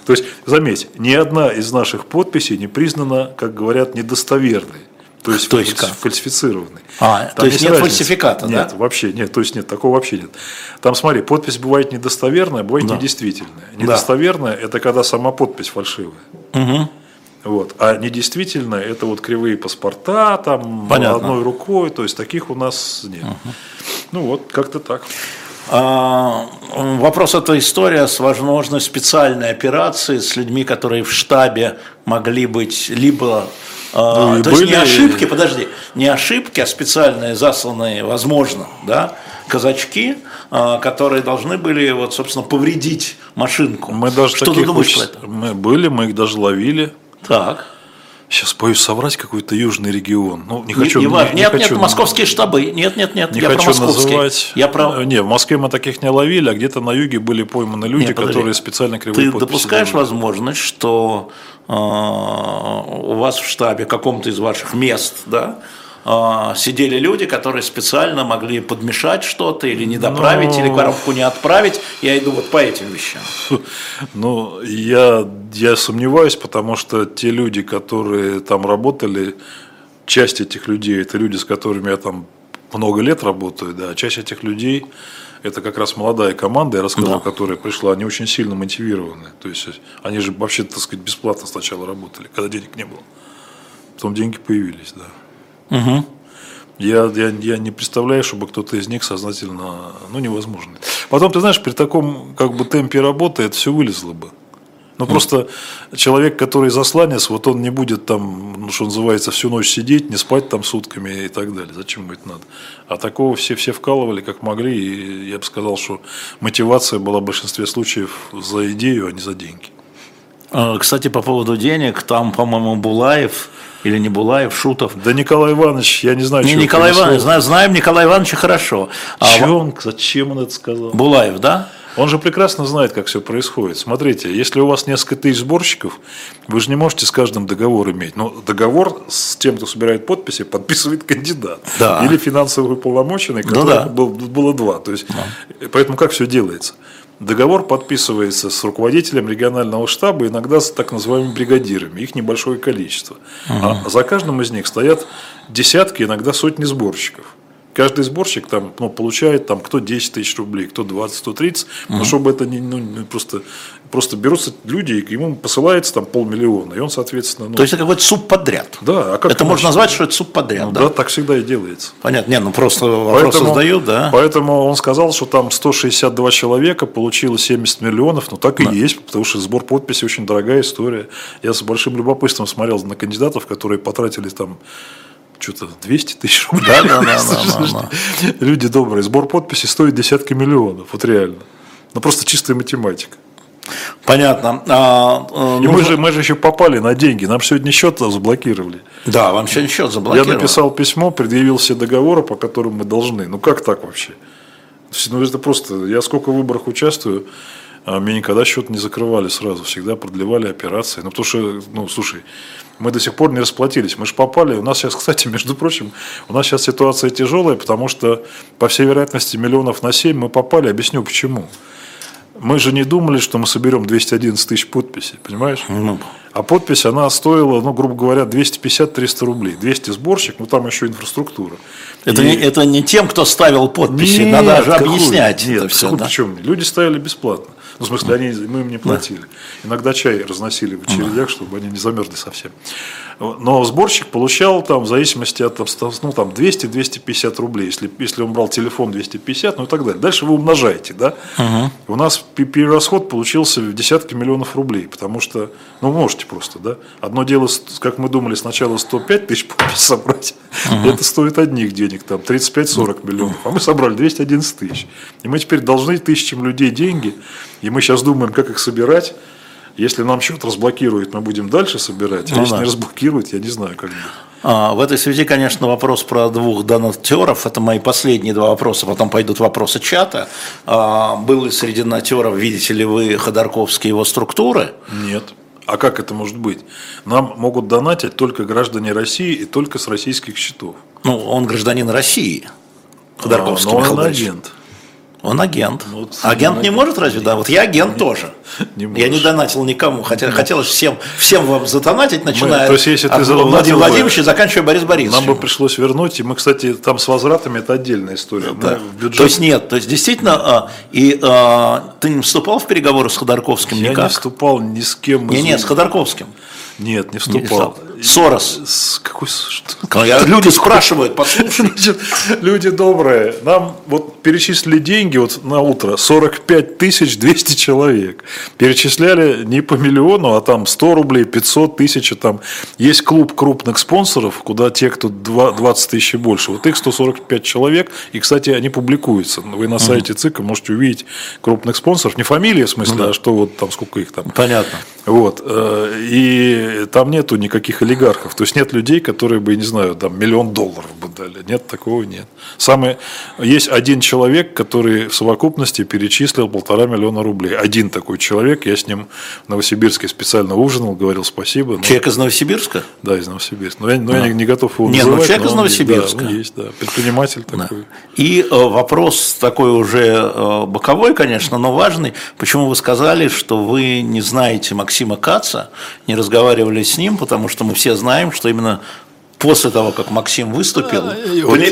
Speaker 3: То есть, заметь, ни одна из наших подписей не признана, как говорят, недостоверной. То есть, то есть как? фальсифицированный.
Speaker 2: А, Там то есть нет разница. фальсификата,
Speaker 3: нет, да? Нет, вообще нет. То есть нет, такого вообще нет. Там смотри, подпись бывает недостоверная, бывает да. недействительная. Недостоверная да. это когда сама подпись фальшивая. Угу. Вот. А недействительно это вот кривые паспорта, там Понятно. одной рукой, то есть таких у нас нет. Угу. Ну вот, как-то так.
Speaker 2: А, вопрос эта история с возможной специальной операции с людьми, которые в штабе могли быть либо а, ну, то были... есть не ошибки, подожди, не ошибки, а специальные засланные, возможно, да, казачки, а, которые должны были, вот, собственно, повредить машинку.
Speaker 3: Мы даже Что таких ты думаешь про это? Мы были, мы их даже ловили.
Speaker 2: Так.
Speaker 3: Сейчас боюсь соврать какой-то южный регион. Ну, не хочу. Не,
Speaker 2: не, не, нет, хочу, нет, московские штабы. Нет, нет, нет.
Speaker 3: Не я хочу про называть. Я про... Не, в Москве мы таких не ловили, а где-то на юге были пойманы люди, нет, которые специально кривые
Speaker 2: Ты допускаешь делали. возможность, что э, у вас в штабе каком-то из ваших мест, да, сидели люди, которые специально могли подмешать что-то или не доправить, Но... или коробку не отправить. Я иду вот по этим вещам. <laughs>
Speaker 3: Ну, я, я сомневаюсь, потому что те люди, которые там работали, часть этих людей, это люди, с которыми я там много лет работаю, да, а часть этих людей это как раз молодая команда, я рассказывал, да. которая пришла, они очень сильно мотивированы. То есть они же вообще, так сказать, бесплатно сначала работали, когда денег не было. Потом деньги появились, да. Угу. Я, я, я не представляю, чтобы кто-то из них сознательно, ну, невозможно. Потом, ты знаешь, при таком как бы темпе работы это все вылезло бы. Ну, mm. просто человек, который засланец, вот он не будет там, ну, что называется, всю ночь сидеть, не спать там сутками и так далее. Зачем ему это надо? А такого все, все вкалывали, как могли. И я бы сказал, что мотивация была в большинстве случаев за идею, а не за деньги.
Speaker 2: А, кстати, по поводу денег, там, по-моему, Булаев или не Булаев, Шутов.
Speaker 3: Да Николай Иванович, я не знаю,
Speaker 2: не, Николай Иванович, знаем, знаем Николая Ивановича хорошо.
Speaker 3: А Че он, зачем он это сказал?
Speaker 2: Булаев, да?
Speaker 3: Он же прекрасно знает, как все происходит. Смотрите, если у вас несколько тысяч сборщиков, вы же не можете с каждым договор иметь. Но договор с тем, кто собирает подписи, подписывает кандидат. Да. Или финансовый уполномоченный, которых ну, да. был, было два. То есть, да. Поэтому как все делается? Договор подписывается с руководителем регионального штаба, иногда с так называемыми бригадирами, их небольшое количество. Угу. А за каждым из них стоят десятки, иногда сотни сборщиков. Каждый сборщик там, ну, получает там, кто 10 тысяч рублей, кто 20, кто 30, угу. но чтобы это не, ну, просто Просто берутся люди, и ему посылается там полмиллиона, и он, соответственно... Ну...
Speaker 2: То есть это какой-то субподряд.
Speaker 3: Да.
Speaker 2: А как это можно назвать, что это субподряд,
Speaker 3: ну, да? Да, так всегда и делается.
Speaker 2: Понятно. Не, ну просто вопрос задают, да.
Speaker 3: Поэтому он сказал, что там 162 человека получило 70 миллионов, ну так да. и есть, потому что сбор подписей очень дорогая история. Я с большим любопытством смотрел на кандидатов, которые потратили там что-то 200 тысяч рублей. Да, да, да, да, <laughs> да, да. Люди добрые. Сбор подписей стоит десятки миллионов, вот реально. Ну просто чистая математика.
Speaker 2: Понятно. А,
Speaker 3: а, И мы, же, мы же еще попали на деньги. Нам сегодня счет заблокировали.
Speaker 2: Да, вам сегодня счет заблокировали.
Speaker 3: Я написал письмо, предъявил все договоры, по которым мы должны. Ну как так вообще? Ну это просто, я сколько в выборах участвую, а мне никогда счет не закрывали сразу, всегда продлевали операции. Ну, потому что, ну, слушай, мы до сих пор не расплатились. Мы же попали. У нас сейчас, <laughs> кстати, между прочим, у нас сейчас ситуация тяжелая, потому что, по всей вероятности, миллионов на 7 мы попали. Объясню почему. Мы же не думали, что мы соберем 211 тысяч подписей, понимаешь? Ну. А подпись, она стоила, ну, грубо говоря, 250-300 рублей. 200 сборщик, ну, там еще инфраструктура.
Speaker 2: Это, и... не, это не тем, кто ставил подписи, нет, надо же объяснять нет, это все. Да?
Speaker 3: Причем? Люди ставили бесплатно. Ну, в смысле, они, мы им не платили. Да. Иногда чай разносили в очередях, да. чтобы они не замерзли совсем. Но сборщик получал там в зависимости от ну, там 200-250 рублей. Если, если он брал телефон 250, ну и так далее. Дальше вы умножаете, да?
Speaker 2: Угу.
Speaker 3: У нас перерасход получился в десятки миллионов рублей, потому что, ну, можете просто, да? Одно дело, как мы думали, сначала 105 тысяч подписей <laughs> собрать, угу. это стоит одних денег, там 35-40 миллионов, а мы собрали 211 тысяч. И мы теперь должны тысячам людей деньги, и мы сейчас думаем, как их собирать. Если нам счет разблокируют, мы будем дальше собирать. А ну, если да. не разблокируют, я не знаю, как будет.
Speaker 2: А, в этой связи, конечно, вопрос про двух донатеров. Это мои последние два вопроса. Потом пойдут вопросы чата. А, был ли среди донатеров, видите ли вы, Ходорковские его структуры?
Speaker 3: Нет. А как это может быть? Нам могут донатить только граждане России и только с российских счетов.
Speaker 2: Ну, он гражданин России. Ходорковский а,
Speaker 3: но он агент.
Speaker 2: Он агент. Ну, вот агент не агент. может разве? Да, вот я агент не, тоже. <laughs> Не я не донатил никому, хотя хотелось всем, всем вам задонатить, начиная мы,
Speaker 3: то есть, если
Speaker 2: от
Speaker 3: ты
Speaker 2: Владимира Владимировича, заканчивая Борис Борисовичем.
Speaker 3: Нам бы пришлось вернуть, и мы, кстати, там с возвратами это отдельная история.
Speaker 2: Да. Бюджет... То есть нет, то есть действительно, а, и а, ты не вступал в переговоры с Ходорковским
Speaker 3: я
Speaker 2: никак?
Speaker 3: Я не вступал ни с кем.
Speaker 2: Не, нет, с Ходорковским.
Speaker 3: Нет, не вступал.
Speaker 2: Не Сорос.
Speaker 3: С какой что?
Speaker 2: Люди спрашивают, послушай.
Speaker 3: Люди добрые. Нам вот перечислили деньги вот на утро 45 тысяч 200 человек. Перечисляли не по миллиону, а там 100 рублей, 500 тысяч. Там есть клуб крупных спонсоров, куда те, кто 20 тысяч и больше. Вот их 145 человек. И, кстати, они публикуются. Вы на сайте ЦИКа можете увидеть крупных спонсоров. Не фамилии в смысле, ну, а что вот там сколько их там.
Speaker 2: Понятно.
Speaker 3: Вот. Э, и там нету никаких олигархов. То есть нет людей, которые бы, не знаю, там миллион долларов бы дали. Нет, такого нет. Самый... Есть один человек, который в совокупности перечислил полтора миллиона рублей. Один такой человек, я с ним в Новосибирске специально ужинал, говорил спасибо.
Speaker 2: Но... Человек из Новосибирска?
Speaker 3: Да, из Новосибирска. Но я, но а. я не, не готов его
Speaker 2: Нет, называть. ну человек из Новосибирска.
Speaker 3: Да, есть, да. Предприниматель да. такой.
Speaker 2: И э, вопрос такой уже э, боковой, конечно, но важный. Почему вы сказали, что вы не знаете Максима Каца, не разговаривали с ним, потому что мы все знаем, что именно после того, как Максим выступил, а,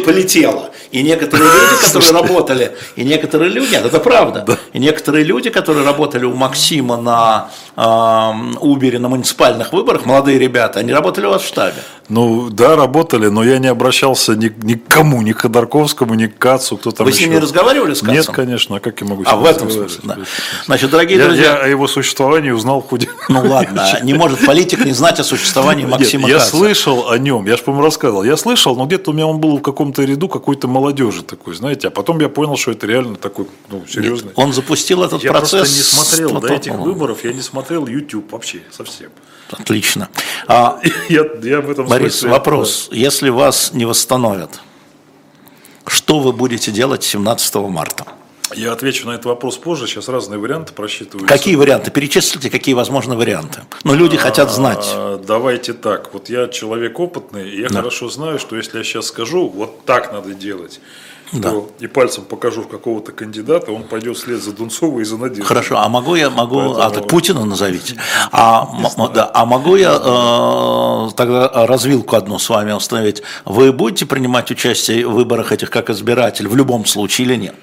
Speaker 2: полетело. И некоторые люди, <laughs> которые работали, и некоторые люди, нет, это правда, и некоторые люди, которые работали у Максима на э, на муниципальных выборах, молодые ребята, они работали у вас в штабе.
Speaker 3: Ну да, работали, но я не обращался ни, ни к кому, ни к Ходорковскому, ни к Кацу, кто там
Speaker 2: Вы еще. с ним не разговаривали с Кацом?
Speaker 3: Нет, конечно, а как я могу
Speaker 2: с А в этом смысле, да. Значит, дорогие
Speaker 3: я,
Speaker 2: друзья...
Speaker 3: Я о его существовании узнал в ходе...
Speaker 2: Ну <laughs> ладно, не может политик не знать о существовании Максима
Speaker 3: Нет, Я слышал о нем, я же, по-моему, рассказывал. Я слышал, но где-то у меня он был в каком-то ряду какой-то молодежи такой, знаете, а потом я понял, что это реально такой, ну, серьезный.
Speaker 2: Нет, он запустил этот
Speaker 3: я
Speaker 2: процесс...
Speaker 3: Я просто не смотрел до этих выборов, я не смотрел YouTube вообще совсем.
Speaker 2: Отлично. А, <laughs>
Speaker 3: я, я в этом
Speaker 2: Борис, смысле, вопрос. Да. Если вас не восстановят, что вы будете делать 17 марта?
Speaker 3: Я отвечу на этот вопрос позже. Сейчас разные варианты просчитываются.
Speaker 2: Какие варианты? Перечислите, какие возможны варианты. Но люди а, хотят знать.
Speaker 3: Давайте так. Вот я человек опытный, и я да. хорошо знаю, что если я сейчас скажу, вот так надо делать, да. то и пальцем покажу в какого-то кандидата, он пойдет вслед за Дунцовой и за Надеждой.
Speaker 2: Хорошо, а могу я, могу, Поэтому... а так Путина назовите, а, да, а могу я э, тогда развилку одну с вами установить, вы будете принимать участие в выборах этих как избиратель в любом случае или нет?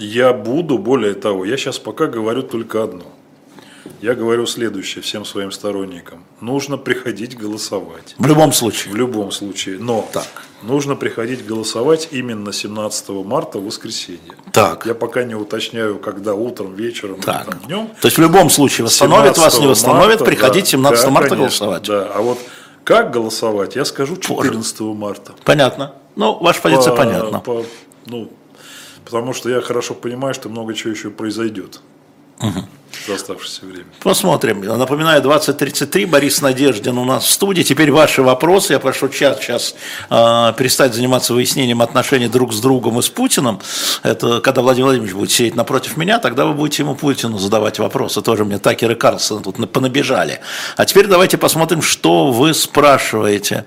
Speaker 3: Я буду, более того, я сейчас пока говорю только одно – я говорю следующее всем своим сторонникам. Нужно приходить голосовать.
Speaker 2: В любом случае.
Speaker 3: В любом случае. Но так. нужно приходить голосовать именно 17 марта в воскресенье.
Speaker 2: Так.
Speaker 3: Я пока не уточняю, когда утром, вечером,
Speaker 2: так.
Speaker 3: там, днем.
Speaker 2: То есть в любом случае восстановит вас, не восстановит, марта, приходить да, 17 да, марта конечно, голосовать.
Speaker 3: Да, а вот как голосовать, я скажу 14 Позже. марта.
Speaker 2: Понятно. Ну, ваша позиция по, понятна. По,
Speaker 3: ну, потому что я хорошо понимаю, что много чего еще произойдет. Угу за оставшееся время.
Speaker 2: Посмотрим. Напоминаю, 20.33, Борис Надеждин у нас в студии. Теперь ваши вопросы. Я прошу чат сейчас э, перестать заниматься выяснением отношений друг с другом и с Путиным. Это когда Владимир Владимирович будет сидеть напротив меня, тогда вы будете ему Путину задавать вопросы. Тоже мне Такер и Карлсон тут понабежали. А теперь давайте посмотрим, что вы спрашиваете.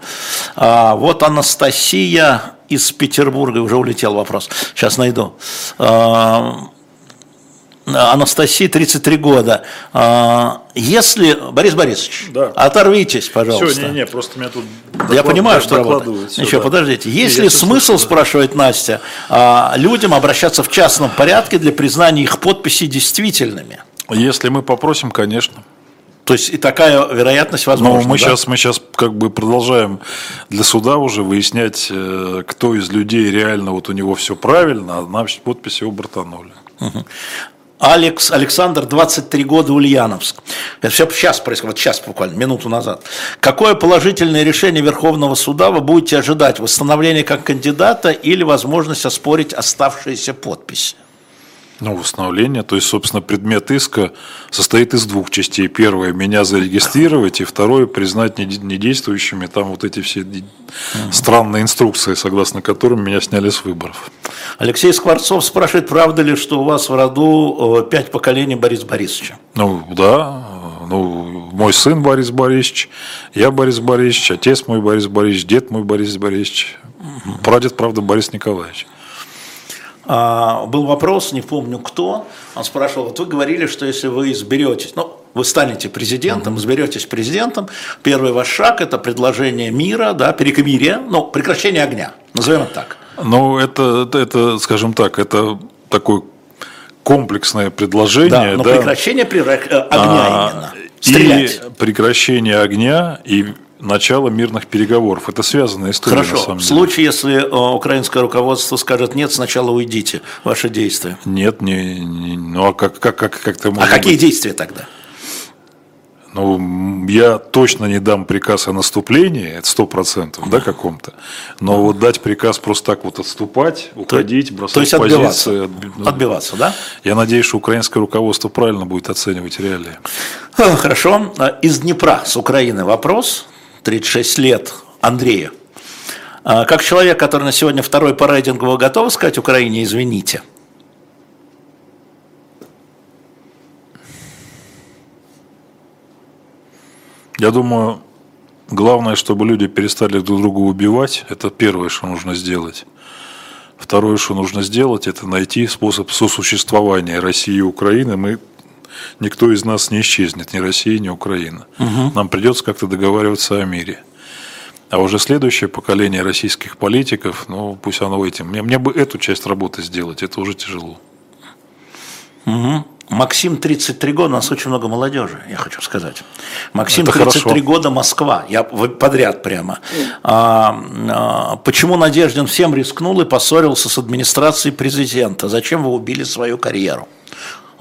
Speaker 2: А, вот Анастасия из Петербурга, уже улетел вопрос, сейчас найду. А, Анастасии 33 года. А, если, Борис Борисович, да. оторвитесь, пожалуйста.
Speaker 3: Все, не, не, просто меня тут
Speaker 2: доклад... Я понимаю, что работает. Все, Ничего, да. подождите. Есть ли смысл, слышу, спрашивает Настя, а, людям обращаться в частном порядке для признания их подписей действительными?
Speaker 3: Если мы попросим, конечно.
Speaker 2: То есть и такая вероятность возможна.
Speaker 3: Но мы
Speaker 2: да?
Speaker 3: сейчас мы сейчас как бы продолжаем для суда уже выяснять, э, кто из людей реально вот у него все правильно, а нам подпись его бортанули.
Speaker 2: Алекс, Александр, 23 года, Ульяновск. Это все сейчас происходит, вот сейчас буквально, минуту назад. Какое положительное решение Верховного суда вы будете ожидать? Восстановление как кандидата или возможность оспорить оставшиеся подписи?
Speaker 3: Ну, восстановление, то есть, собственно, предмет иска состоит из двух частей. Первое – меня зарегистрировать, и второе – признать недействующими там вот эти все странные инструкции, согласно которым меня сняли с выборов.
Speaker 2: Алексей Скворцов спрашивает, правда ли, что у вас в роду э, пять поколений Бориса Борисовича?
Speaker 3: Ну, да. Ну, мой сын Борис Борисович, я Борис Борисович, отец мой Борис Борисович, дед мой Борис Борисович, прадед, правда, Борис Николаевич.
Speaker 2: А, был вопрос, не помню кто, он спрашивал, вот вы говорили, что если вы изберетесь, ну, вы станете президентом, изберетесь президентом, первый ваш шаг – это предложение мира, да, перекомирия, ну, прекращение огня, назовем это так.
Speaker 3: Ну, это, это, это, скажем так, это такое комплексное предложение. Да,
Speaker 2: но да, прекращение огня а, именно.
Speaker 3: Стрелять. И прекращение огня, и начало мирных переговоров. Это связанная история.
Speaker 2: Хорошо. На самом деле. В случае, если э, украинское руководство скажет нет, сначала уйдите, ваши действия.
Speaker 3: Нет, не, не ну а как как как как то
Speaker 2: А какие быть? действия тогда?
Speaker 3: Ну, я точно не дам приказ о наступлении, это сто процентов, да, каком-то. Но вот дать приказ просто так вот отступать, уходить, бросать
Speaker 2: То есть отбиваться, позиции. Ну, отбиваться, да?
Speaker 3: Я надеюсь, что украинское руководство правильно будет оценивать реалии.
Speaker 2: Хорошо. Из Днепра, с Украины вопрос. 36 лет Андрея. А, как человек, который на сегодня второй по рейтингу, вы готовы сказать Украине «извините»?
Speaker 3: Я думаю, главное, чтобы люди перестали друг друга убивать, это первое, что нужно сделать. Второе, что нужно сделать, это найти способ сосуществования России и Украины. Мы никто из нас не исчезнет, ни Россия, ни Украина. Угу. Нам придется как-то договариваться о мире. А уже следующее поколение российских политиков, ну пусть оно этим. Мне, мне бы эту часть работы сделать, это уже тяжело.
Speaker 2: Угу. Максим 33 года, у нас очень много молодежи, я хочу сказать. Максим Это 33 хорошо. года, Москва, я подряд прямо. А, а, почему Надеждин всем рискнул и поссорился с администрацией президента? Зачем вы убили свою карьеру?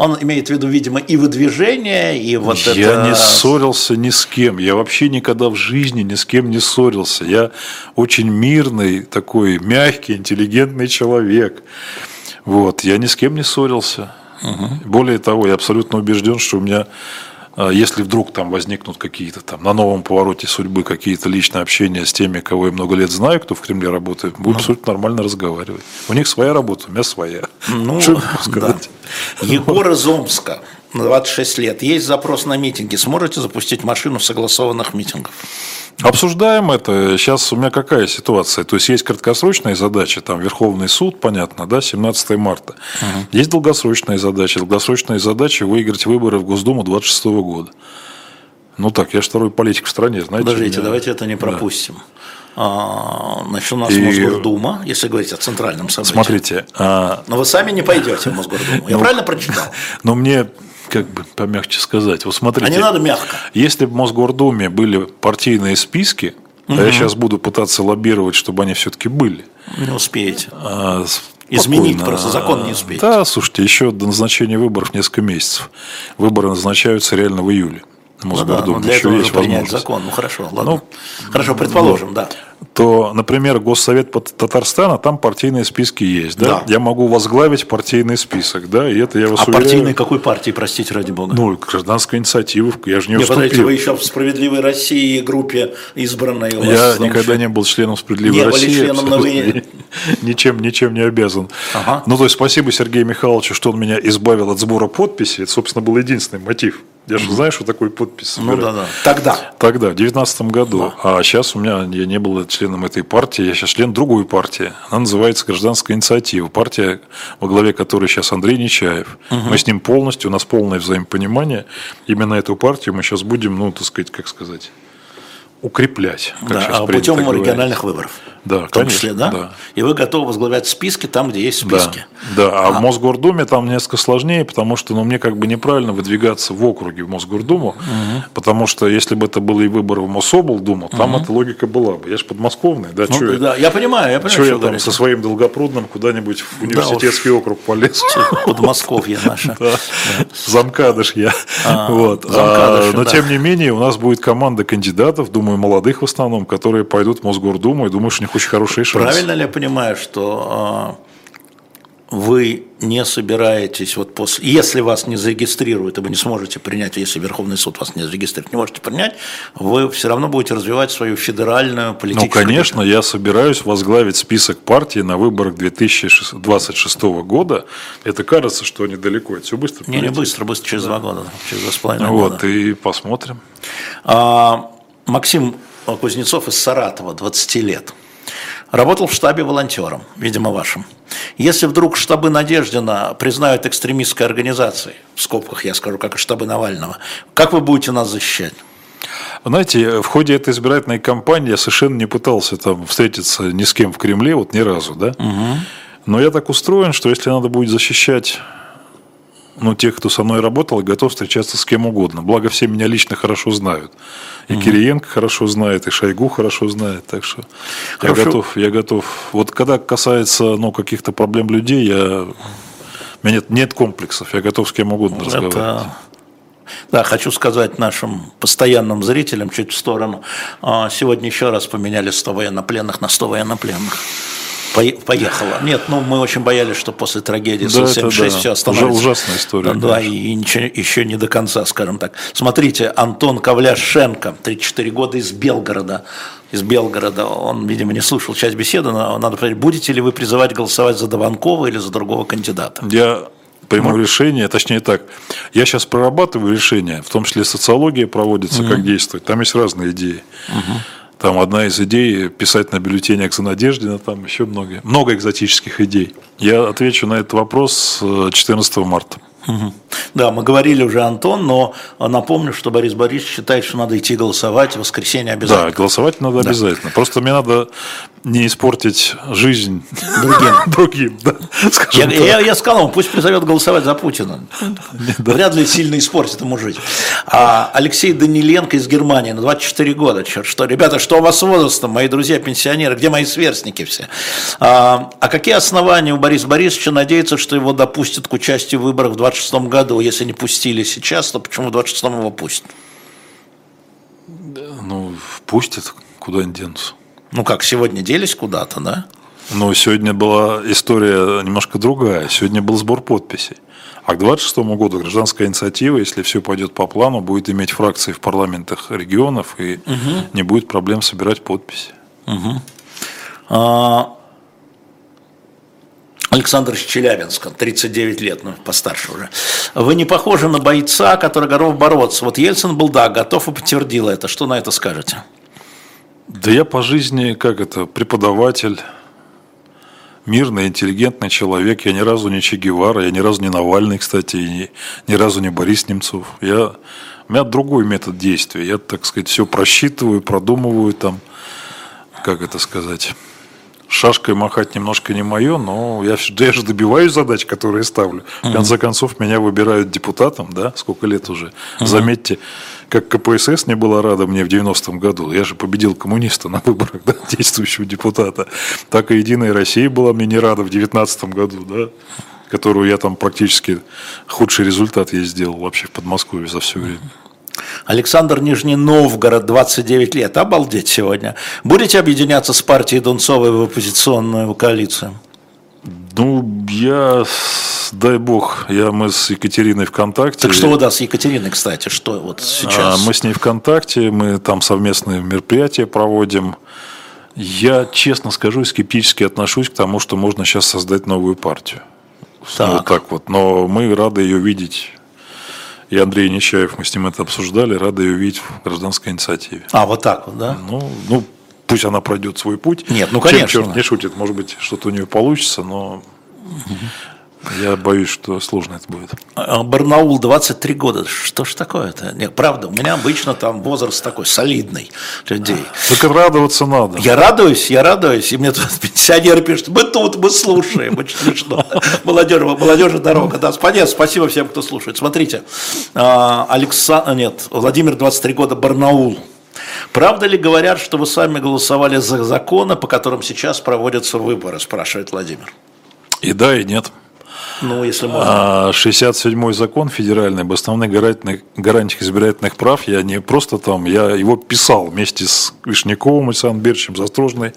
Speaker 2: Он имеет в виду, видимо, и выдвижение, и вот
Speaker 3: я
Speaker 2: это...
Speaker 3: Я не ссорился ни с кем. Я вообще никогда в жизни ни с кем не ссорился. Я очень мирный, такой мягкий, интеллигентный человек. Вот. Я ни с кем не ссорился. Угу. Более того, я абсолютно убежден, что у меня если вдруг там возникнут какие-то там на новом повороте судьбы какие-то личные общения с теми, кого я много лет знаю, кто в Кремле работает, будем ну. абсолютно нормально разговаривать. У них своя работа, у меня своя.
Speaker 2: Ну, Что сказать? Да. Егор из Омска, 26 лет. Есть запрос на митинги. Сможете запустить машину согласованных митингов?
Speaker 3: Обсуждаем это. Сейчас у меня какая ситуация? То есть есть краткосрочные задачи, там Верховный суд, понятно, да, 17 марта. Угу. Есть долгосрочные задачи. Долгосрочные задачи выиграть выборы в Госдуму 26 года. Ну так, я же второй политик в стране, знаете.
Speaker 2: Подождите, меня... давайте это не пропустим. Да. Значит, у нас и... Мосгордума, если говорить о центральном событии.
Speaker 3: Смотрите. А...
Speaker 2: Но вы сами не пойдете в Мосгордуму. Я <laughs> ну, правильно прочитал? <laughs>
Speaker 3: Но мне как бы помягче сказать. Вот смотрите,
Speaker 2: а не надо мягко.
Speaker 3: Если в Мосгордуме были партийные списки, угу. а я сейчас буду пытаться лоббировать, чтобы они все-таки были.
Speaker 2: Не успеете. А, Изменить просто закон не успеете.
Speaker 3: Да, слушайте, еще до назначения выборов несколько месяцев. Выборы назначаются реально в июле.
Speaker 2: Мосгордумы. Ну, да, для еще этого есть принять закон. Ну хорошо, ладно. Ну, хорошо, предположим, ну, да
Speaker 3: то, например, Госсовет Татарстана, там партийные списки есть, да? да? Я могу возглавить партийный список, да, и это я вас
Speaker 2: А уверяю... партийной какой партии, простите, ради бога?
Speaker 3: Ну, гражданская инициатива, я же не
Speaker 2: Нет, подождите, вы еще в «Справедливой России» группе избранной.
Speaker 3: У я никогда не был членом «Справедливой не России». Не были членом, но вы... Ничем, ничем не обязан. Ага. Ну, то есть, спасибо Сергею Михайловичу, что он меня избавил от сбора подписей. Это, собственно, был единственный мотив. Я же знаю, что такое подпись
Speaker 2: собирать. Ну да, да. Тогда.
Speaker 3: Тогда, в 2019 году. Да. А сейчас у меня я не был членом этой партии, я сейчас член другой партии. Она называется Гражданская инициатива. Партия, во главе которой сейчас Андрей Нечаев. Угу. Мы с ним полностью, у нас полное взаимопонимание. Именно эту партию мы сейчас будем, ну, так сказать, как сказать, укреплять.
Speaker 2: Как да, а путем региональных выборов.
Speaker 3: Да,
Speaker 2: в том
Speaker 3: конечно,
Speaker 2: числе, да?
Speaker 3: да.
Speaker 2: И вы готовы возглавлять списки там, где есть списки.
Speaker 3: Да, да. А, в Мосгордуме там несколько сложнее, потому что ну, мне как бы неправильно выдвигаться в округе в Мосгордуму, потому что если бы это были и выборы в Мособлдуму, там эта логика была бы. Я же подмосковный, да,
Speaker 2: Ну,
Speaker 3: чё я-
Speaker 2: да, я понимаю, я понимаю, что
Speaker 3: я там со своим долгопрудным куда-нибудь в университетский округ полез. <laughs>
Speaker 2: Подмосковье наше. <laughs>
Speaker 3: Да. Замкадыш я. Вот.
Speaker 2: замкадыш,
Speaker 3: А, Но
Speaker 2: да.
Speaker 3: тем не менее у нас будет команда кандидатов, думаю, молодых в основном, которые пойдут в Мосгордуму и думаю, что них очень хорошие шансы.
Speaker 2: Правильно ли я понимаю, что а, вы не собираетесь, вот после, если вас не зарегистрируют, и вы не сможете принять, если Верховный суд вас не зарегистрирует, не можете принять, вы все равно будете развивать свою федеральную
Speaker 3: Ну,
Speaker 2: политическую
Speaker 3: конечно, я собираюсь возглавить список партии на выборах 2026 года. Это кажется, что недалеко, это все быстро.
Speaker 2: Не, не быстро, быстро, через два года, через два с половиной
Speaker 3: Вот,
Speaker 2: года.
Speaker 3: и посмотрим.
Speaker 2: А, Максим Кузнецов из Саратова, 20 лет. Работал в штабе волонтером, видимо, вашим. Если вдруг штабы Надеждина признают экстремистской организацией, в скобках я скажу, как и штабы Навального, как вы будете нас защищать?
Speaker 3: Знаете, в ходе этой избирательной кампании я совершенно не пытался там встретиться ни с кем в Кремле, вот ни разу, да. Но я так устроен, что если надо будет защищать ну, тех, кто со мной работал, я готов встречаться с кем угодно. Благо, все меня лично хорошо знают. И Кириенко хорошо знает, и Шойгу хорошо знает. Так что я
Speaker 2: Хорошо.
Speaker 3: готов, я готов. Вот когда касается ну, каких-то проблем людей, я... у меня нет, нет комплексов, я готов с кем угодно разговаривать.
Speaker 2: Это... Да, хочу сказать нашим постоянным зрителям чуть в сторону. а, Сегодня еще раз поменяли 100 военнопленных на 100 военнопленных. Пое- Поехало. Нет, ну мы очень боялись, что после трагедии
Speaker 3: Да, это
Speaker 2: Су-76
Speaker 3: да.
Speaker 2: все остановится.
Speaker 3: Уже ужасная история,
Speaker 2: Да, да,
Speaker 3: конечно.
Speaker 2: и ничего, еще не до конца, скажем так. Смотрите, Антон Ковляшенко, 34 года из Белгорода. Из Белгорода. Он, видимо, не слушал часть беседы, но надо проверить, будете ли вы призывать голосовать за Дованкова или за другого кандидата?
Speaker 3: Я приму решение, точнее так, я сейчас прорабатываю решение, в том числе социология проводится, как действовать. Там есть разные идеи. Там одна из идей писать на бюллетенях за Надеждина, там еще много, много экзотических идей. Я отвечу на этот вопрос э, 14 марта.
Speaker 2: Мгм. Да, мы говорили уже, Антон, но напомню, что Борис Борисович считает, что надо идти голосовать в воскресенье
Speaker 3: Да,
Speaker 2: обязательно.
Speaker 3: голосовать надо обязательно. Просто мне надо не испортить жизнь
Speaker 2: Другим. <laughs>
Speaker 3: другим, да,
Speaker 2: Я, я, я сказал, ему, пусть призовет голосовать за Путина. Вряд ли сильно испортит ему жизнь. А Алексей Даниленко из Германии на 24 года. Черт, что, ребята, что у вас с возрастом, мои друзья пенсионеры, где мои сверстники все? А, а какие основания у Бориса Борисовича надеяться, что его допустят к участию в выборах в 26 году? Если не пустили сейчас, то почему в 26 его пустят?
Speaker 3: Ну, пустят, куда они денутся.
Speaker 2: Ну как, сегодня делись куда-то, да?
Speaker 3: Но сегодня была история немножко другая. Сегодня был сбор подписей. А к 26 году гражданская инициатива, если все пойдет по плану, будет иметь фракции в парламентах регионов и не будет проблем собирать подписи.
Speaker 2: А, Александр из Челябинска, 39 лет, ну, постарше уже. Вы не похожи на бойца, который готов бороться. Вот Ельцин был, да, готов и подтвердил это. Что на это скажете?
Speaker 3: Да я по жизни, как это, преподаватель, мирный, интеллигентный человек. Я ни разу не Че Гевара, я ни разу не Навальный, кстати, и ни, ни разу не Борис Немцов. Я, у меня другой метод действия. Я, так сказать, все просчитываю, продумываю там, как это сказать. Шашкой махать немножко не мое, но я, я же добиваюсь задач, которые ставлю. В конце концов, меня выбирают депутатом, да, сколько лет уже. Заметьте, как КПСС не была рада мне в 90-м году. Я же победил коммуниста на выборах, <laughs> да, действующего депутата. Так и Единая Россия была мне не рада в 19 году, да, которую я там практически худший результат я сделал вообще в Подмосковье за все время.
Speaker 2: Александр Нижний Новгород, 29 лет. Обалдеть сегодня. Будете объединяться с партией Дунцовой в оппозиционную коалицию?
Speaker 3: Ну, я, дай бог, я, мы с Екатериной ВКонтакте.
Speaker 2: Так что вы, да, с Екатериной, кстати, что вот
Speaker 3: А,
Speaker 2: сейчас?
Speaker 3: Мы с ней ВКонтакте, мы там совместные мероприятия проводим. Я, честно скажу, скептически отношусь к тому, что можно сейчас создать новую партию.
Speaker 2: Так.
Speaker 3: Вот так вот. Но мы рады ее видеть. И Андрей Нечаев, мы с ним это обсуждали, рады ее видеть в гражданской инициативе.
Speaker 2: А, вот так вот, да?
Speaker 3: Ну, ну, пусть она пройдет свой путь.
Speaker 2: Нет, ну,
Speaker 3: Чем
Speaker 2: конечно.
Speaker 3: черт не шутит, может быть, что-то у нее получится, но Я боюсь, что сложно это будет.
Speaker 2: А, Барнаул 23 года. Что ж такое-то? Нет, правда, у меня обычно там возраст такой солидный людей.
Speaker 3: Так радоваться надо.
Speaker 2: Я радуюсь, я радуюсь. И мне тут <laughs> пенсионеры пишут, мы тут, мы слушаем. Очень смешно. <laughs> Молодежь, молодежь дорога. Да, спасибо, спасибо всем, кто слушает. Смотрите, а, Александр, нет, Владимир 23 года, Барнаул. Правда ли говорят, что вы сами голосовали за законы, по которым сейчас проводятся выборы, спрашивает Владимир.
Speaker 3: И да, и нет.
Speaker 2: Ну, если можно.
Speaker 3: 67-й а, закон федеральный об основных гарантиях избирательных прав, я не просто там, я его писал вместе с Вишняковым Александром Берчем, Застрожной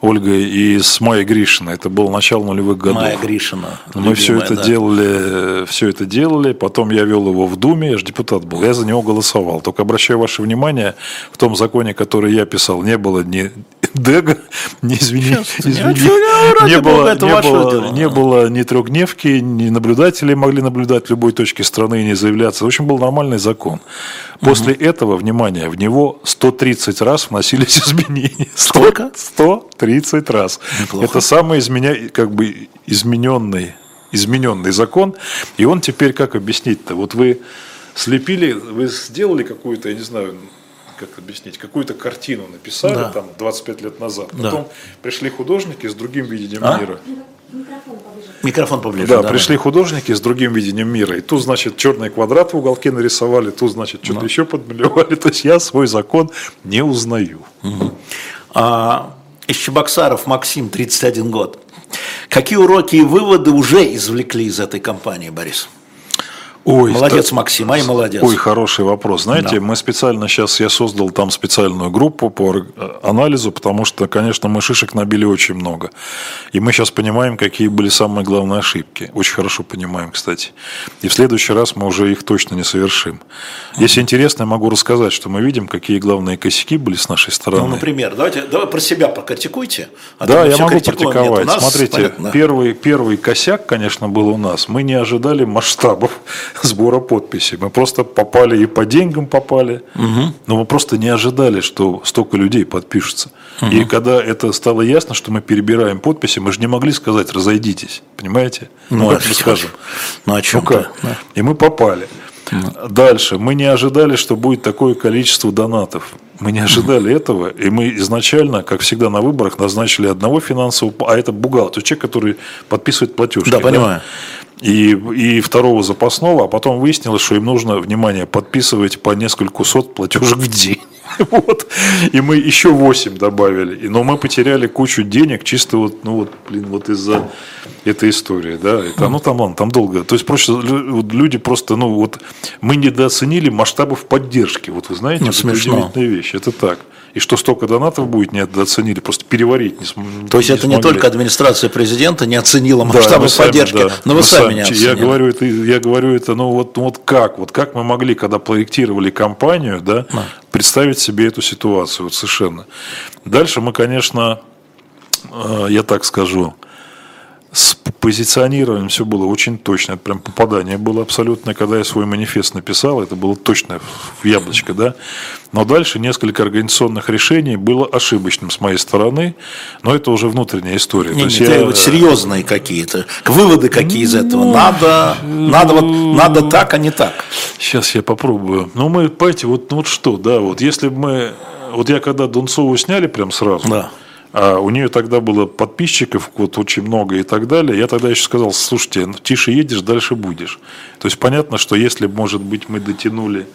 Speaker 3: Ольгой и с Майей Гришиной. Это было начало нулевых годов.
Speaker 2: Майя Гришина.
Speaker 3: Мы все это да. делали, все это делали. Потом я вел его в Думе, я же депутат был, я за него голосовал. Только обращаю ваше внимание, в том законе, который я писал, не было ни Дега, не извини, извини, не было, не было, не было ни трехдневки, ни наблюдатели могли наблюдать в любой точке страны и не заявляться. В общем, был нормальный закон. После угу. этого, внимание, в него 130 раз вносились <laughs> изменения.
Speaker 2: Сколько?
Speaker 3: 130 раз. Неплохо. Это самый изменя... как бы измененный, измененный закон. И он теперь как объяснить-то? Вот вы слепили, вы сделали какую-то, я не знаю, как объяснить, какую-то картину написали да. там 25 лет назад. Потом да. пришли художники с другим видением а? мира.
Speaker 2: Микрофон поближе.
Speaker 3: Да, да, пришли художники с другим видением мира. И тут, значит, черный квадрат в уголке нарисовали, тут, значит, что-то да. еще подмалевали. <laughs> То есть я свой закон не узнаю.
Speaker 2: Угу. А, из Чебоксаров Максим, 31 год. Какие уроки и выводы уже извлекли из этой кампании, Борис?
Speaker 3: Ой,
Speaker 2: молодец, да, Максим, ай, молодец.
Speaker 3: Ой, хороший вопрос. Знаете, да. мы специально сейчас, я создал там специальную группу по анализу, потому что, конечно, мы шишек набили очень много. И мы сейчас понимаем, какие были самые главные ошибки. Очень хорошо понимаем, кстати. И в следующий раз мы уже их точно не совершим. Если интересно, я могу рассказать, что мы видим, какие главные косяки были с нашей стороны. Ну,
Speaker 2: например, давайте, давай про себя покритикуйте.
Speaker 3: А да, я могу практиковать. Смотрите, понятно. первый, первый косяк, конечно, был у нас. Мы не ожидали масштабов сбора подписей. Мы просто попали и по деньгам попали, угу. но мы просто не ожидали, что столько людей подпишутся. Угу. И когда это стало ясно, что мы перебираем подписи, мы же не могли сказать «разойдитесь», понимаете?
Speaker 2: Ну, ну мы скажем? Ну, о чем ну, как?
Speaker 3: Да. И мы попали. Ну. Дальше. Мы не ожидали, что будет такое количество донатов. Мы не ожидали этого, и мы изначально, как всегда на выборах, назначили одного финансового, а это бухгалтер, человек, который подписывает платежки.
Speaker 2: Да, понимаю
Speaker 3: и, и второго запасного, а потом выяснилось, что им нужно, внимание, подписывать по несколько сот платежек в день. <laughs> Вот. И мы еще 8 добавили. Но мы потеряли кучу денег чисто вот, ну вот, блин, вот из-за этой истории. Да? Это, ну там, ладно, там долго. То есть просто люди просто, ну вот, мы недооценили масштабов поддержки. Вот вы знаете,
Speaker 2: ну, это смешно.
Speaker 3: удивительная вещь. Это так и что столько донатов будет, не оценили, просто переварить не
Speaker 2: смогли. То есть не это смогли. не только администрация президента не оценила масштабы да, поддержки, да. но вы сами, сами не оценили.
Speaker 3: Я говорю, это, я говорю это, ну вот, ну вот как, вот как мы могли, когда проектировали компанию, да, да. Представить себе эту ситуацию, вот совершенно. Дальше мы, конечно, э, я так скажу, с позиционированием все было очень точно. Это прям попадание было абсолютно. Когда я свой манифест написал, это было точно в яблочко, да. Но дальше несколько организационных решений было ошибочным с моей стороны, но это уже внутренняя история.
Speaker 2: Не, не, я... вот серьезные какие-то, выводы какие из этого. Ну, надо, надо, вот, надо так, а не так.
Speaker 3: Сейчас я попробую. Ну, мы, понимаете, вот, ну, вот что, да, вот если бы мы... Вот я когда Дунцову сняли прям сразу, да а у нее тогда было подписчиков вот очень много и так далее. Я тогда еще сказал, слушайте, ну, тише едешь, дальше будешь. То есть понятно, что если, может быть, мы дотянули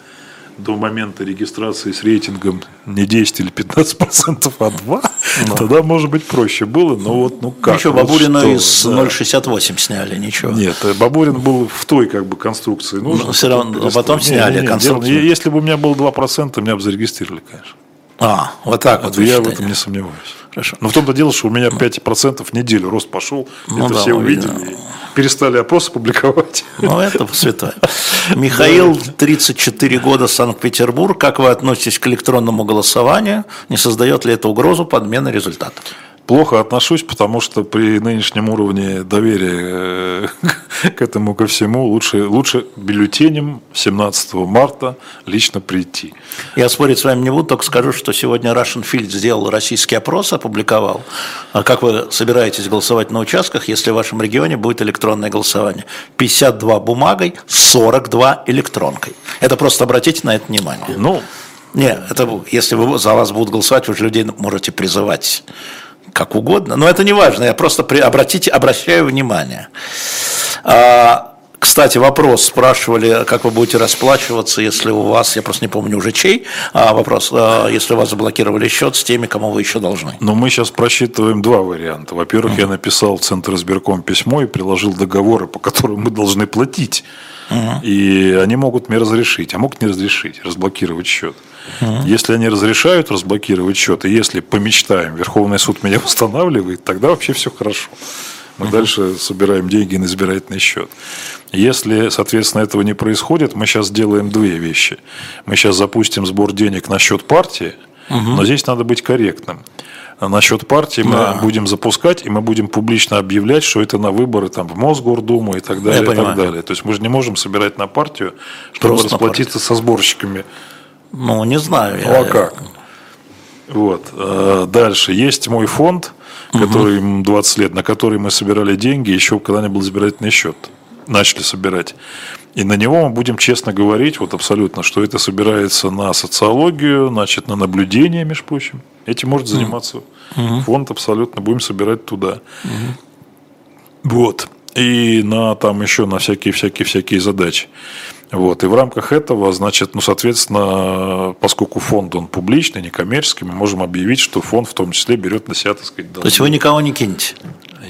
Speaker 3: до момента регистрации с рейтингом не 10 или 15 процентов, а 2, да. тогда, может быть, проще было, но вот, ну как.
Speaker 2: Еще вот Бабурина что, из да. 0,68 сняли, ничего.
Speaker 3: Нет, э, Бабурин был в той как бы конструкции.
Speaker 2: Нужно, но все равно, а потом сняли не, не, конструкцию.
Speaker 3: Если бы у меня было 2 процента, меня бы зарегистрировали, конечно.
Speaker 2: А, вот так вот.
Speaker 3: Я в этом не сомневаюсь. Хорошо. Но в том-то дело, что у меня 5% в неделю рост пошел. Ну, это да, все увидели. И перестали опросы публиковать.
Speaker 2: Ну, это святое. <laughs> Михаил, 34 года, Санкт-Петербург. Как вы относитесь к электронному голосованию? Не создает ли это угрозу подмены результатов?
Speaker 3: Плохо отношусь, потому что при нынешнем уровне доверия э, <laughs> к этому ко всему лучше, лучше бюллетенем 17 марта лично прийти.
Speaker 2: Я спорить с вами не буду, только скажу, что сегодня Russian Field сделал российский опрос, опубликовал. А как вы собираетесь голосовать на участках, если в вашем регионе будет электронное голосование? 52 бумагой, 42 электронкой. Это просто обратите на это внимание.
Speaker 3: Ну,
Speaker 2: нет, это если вы, за вас будут голосовать, вы же людей можете призывать как угодно, но это не важно, я просто при, обратите, обращаю внимание. А, кстати, вопрос спрашивали, как вы будете расплачиваться, если у вас, я просто не помню уже чей, а, вопрос, а, если у вас заблокировали счет с теми, кому вы еще должны.
Speaker 3: Но мы сейчас просчитываем два варианта. Во-первых, uh-huh. я написал в Центр избирком письмо и приложил договоры, по которым мы должны платить. Uh-huh. И они могут мне разрешить, а могут не разрешить, разблокировать счет. Uh-huh. Если они разрешают разблокировать счет, и если помечтаем, Верховный суд меня <laughs> устанавливает, тогда вообще все хорошо. Мы uh-huh. дальше собираем деньги на избирательный счет. Если, соответственно, этого не происходит, мы сейчас делаем две вещи. Мы сейчас запустим сбор денег на счет партии, uh-huh. но здесь надо быть корректным насчет партии да. мы будем запускать, и мы будем публично объявлять, что это на выборы там, в Мосгордуму и так далее. и так далее. То есть мы же не можем собирать на партию, чтобы Просто расплатиться со сборщиками.
Speaker 2: Ну, не знаю.
Speaker 3: Ну, а как? Вот. Э, дальше. Есть мой фонд, который угу. 20 лет, на который мы собирали деньги, еще когда не был избирательный счет. Начали собирать. И на него мы будем честно говорить, вот абсолютно, что это собирается на социологию, значит, на наблюдение, между прочим. Этим может заниматься угу. фонд абсолютно, будем собирать туда. Угу. Вот. И на там еще на всякие-всякие-всякие задачи. Вот. И в рамках этого, значит, ну, соответственно, поскольку фонд, он публичный, некоммерческий, мы можем объявить, что фонд в том числе берет на себя, так сказать,
Speaker 2: То есть вы никого не кинете?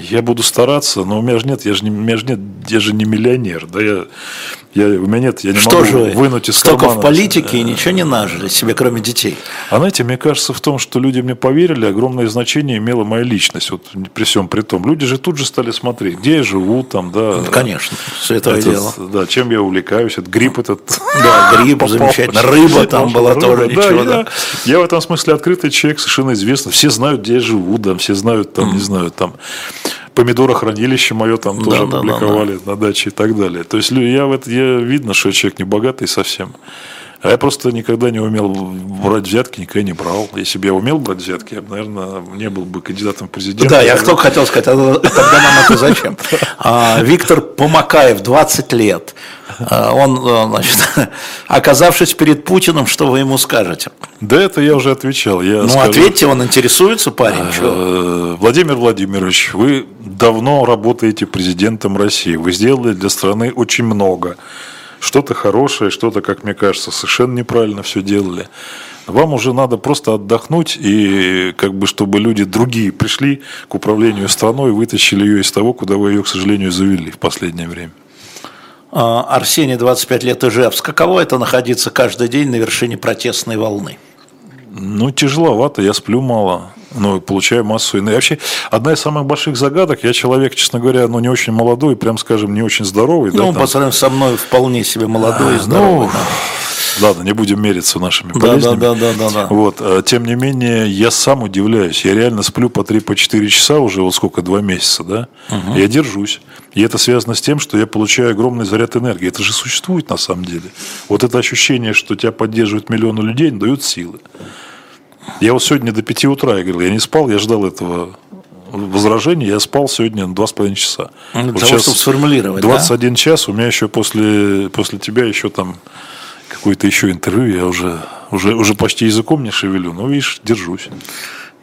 Speaker 3: Я буду стараться, но у меня же нет, я же не, у меня же нет, я же не миллионер, да, я, я, у меня нет, я не
Speaker 2: Что
Speaker 3: могу
Speaker 2: же
Speaker 3: вынуть из
Speaker 2: столько
Speaker 3: кармана.
Speaker 2: в политике и ничего не нажили себе, кроме детей.
Speaker 3: А знаете, мне кажется, в том, что люди мне поверили, огромное значение имела моя личность, вот при всем при том. Люди же тут же стали смотреть, где я живу, там, да.
Speaker 2: Ну, конечно, все это дело.
Speaker 3: Да, чем я увлекаюсь, этот грипп этот.
Speaker 2: Да, грипп, замечательно, рыба там была тоже, ничего,
Speaker 3: да. Я в этом смысле открытый человек, совершенно известно, все знают, где я живу, да, все знают, там, не знаю, там, помидорохранилище мое там да, тоже да, опубликовали да, да. на даче и так далее. То есть я, в это, я видно, что человек не богатый совсем. А я просто никогда не умел брать взятки, никогда не брал. Если бы я умел брать взятки, я бы, наверное, не был бы кандидатом в президенты.
Speaker 2: Да, я только хотел сказать, а тогда нам это зачем? А, Виктор Помакаев, 20 лет. А, он, э, значит, <laughs> оказавшись перед Путиным, что вы ему скажете?
Speaker 3: Да, это я уже отвечал. Я
Speaker 2: ну, скажу, ответьте, он интересуется, парень.
Speaker 3: Э, Владимир Владимирович, вы давно работаете президентом России. Вы сделали для страны очень много что-то хорошее, что-то, как мне кажется, совершенно неправильно все делали. Вам уже надо просто отдохнуть и как бы чтобы люди другие пришли к управлению страной и вытащили ее из того, куда вы ее, к сожалению, завели в последнее время.
Speaker 2: А, Арсений, 25 лет Ижевск. Каково это находиться каждый день на вершине протестной волны?
Speaker 3: Ну, тяжеловато, я сплю мало ну, получаю массу энергии. Вообще, одна из самых больших загадок, я человек, честно говоря, ну, не очень молодой, прям, скажем, не очень здоровый.
Speaker 2: Ну,
Speaker 3: да,
Speaker 2: по сравнению со мной вполне себе молодой и а, здоровый. Ну,
Speaker 3: да. Ладно, не будем мериться нашими болезнями.
Speaker 2: Да, да, да, да, да.
Speaker 3: Вот, а, тем не менее, я сам удивляюсь. Я реально сплю по 3-4 часа уже, вот сколько, два месяца, да? Угу. Я держусь. И это связано с тем, что я получаю огромный заряд энергии. Это же существует на самом деле. Вот это ощущение, что тебя поддерживают миллионы людей, дают силы. Я вот сегодня до 5 утра, я говорил, я не спал, я ждал этого возражения, я спал сегодня два с половиной часа.
Speaker 2: Ну, вот того, чтобы сформулировать,
Speaker 3: 21
Speaker 2: да?
Speaker 3: час, у меня еще после, после тебя еще там какое-то еще интервью, я уже, уже, уже почти языком не шевелю, но видишь, держусь.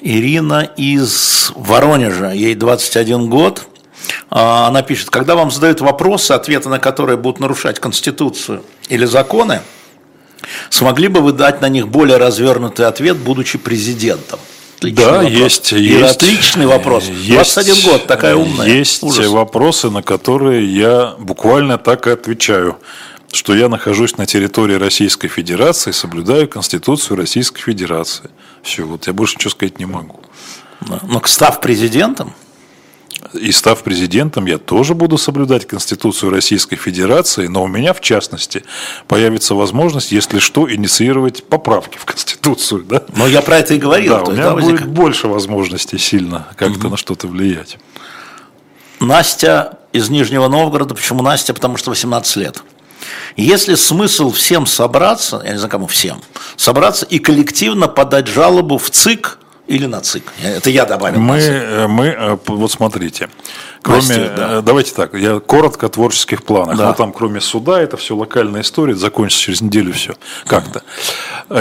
Speaker 2: Ирина из Воронежа, ей 21 год. А, она пишет, когда вам задают вопросы, ответы на которые будут нарушать Конституцию или законы, Смогли бы вы дать на них более развернутый ответ, будучи президентом?
Speaker 3: Отличный да, вопрос. есть,
Speaker 2: И
Speaker 3: есть.
Speaker 2: Отличный вопрос.
Speaker 3: Есть, 21
Speaker 2: год, такая умная.
Speaker 3: Есть Ужас. вопросы, на которые я буквально так и отвечаю что я нахожусь на территории Российской Федерации, соблюдаю Конституцию Российской Федерации. Все, вот я больше ничего сказать не могу.
Speaker 2: Но став президентом,
Speaker 3: И став президентом, я тоже буду соблюдать Конституцию Российской Федерации, но у меня, в частности, появится возможность, если что, инициировать поправки в Конституцию. Да?
Speaker 2: Но я про это и говорил.
Speaker 3: Да, у меня будет больше возможностей сильно как-то угу. на что-то влиять.
Speaker 2: Настя из Нижнего Новгорода. Почему Настя? Потому что 18 лет. Если смысл всем собраться, я не знаю, кому всем, собраться и коллективно подать жалобу в ЦИК – или на ЦИК? Это я добавил.
Speaker 3: Мы, э, мы э, вот смотрите, кроме, Мастер, да. Э, давайте так, я коротко о творческих планах. Да. Но там кроме суда, это все локальная история, закончится через неделю все как-то.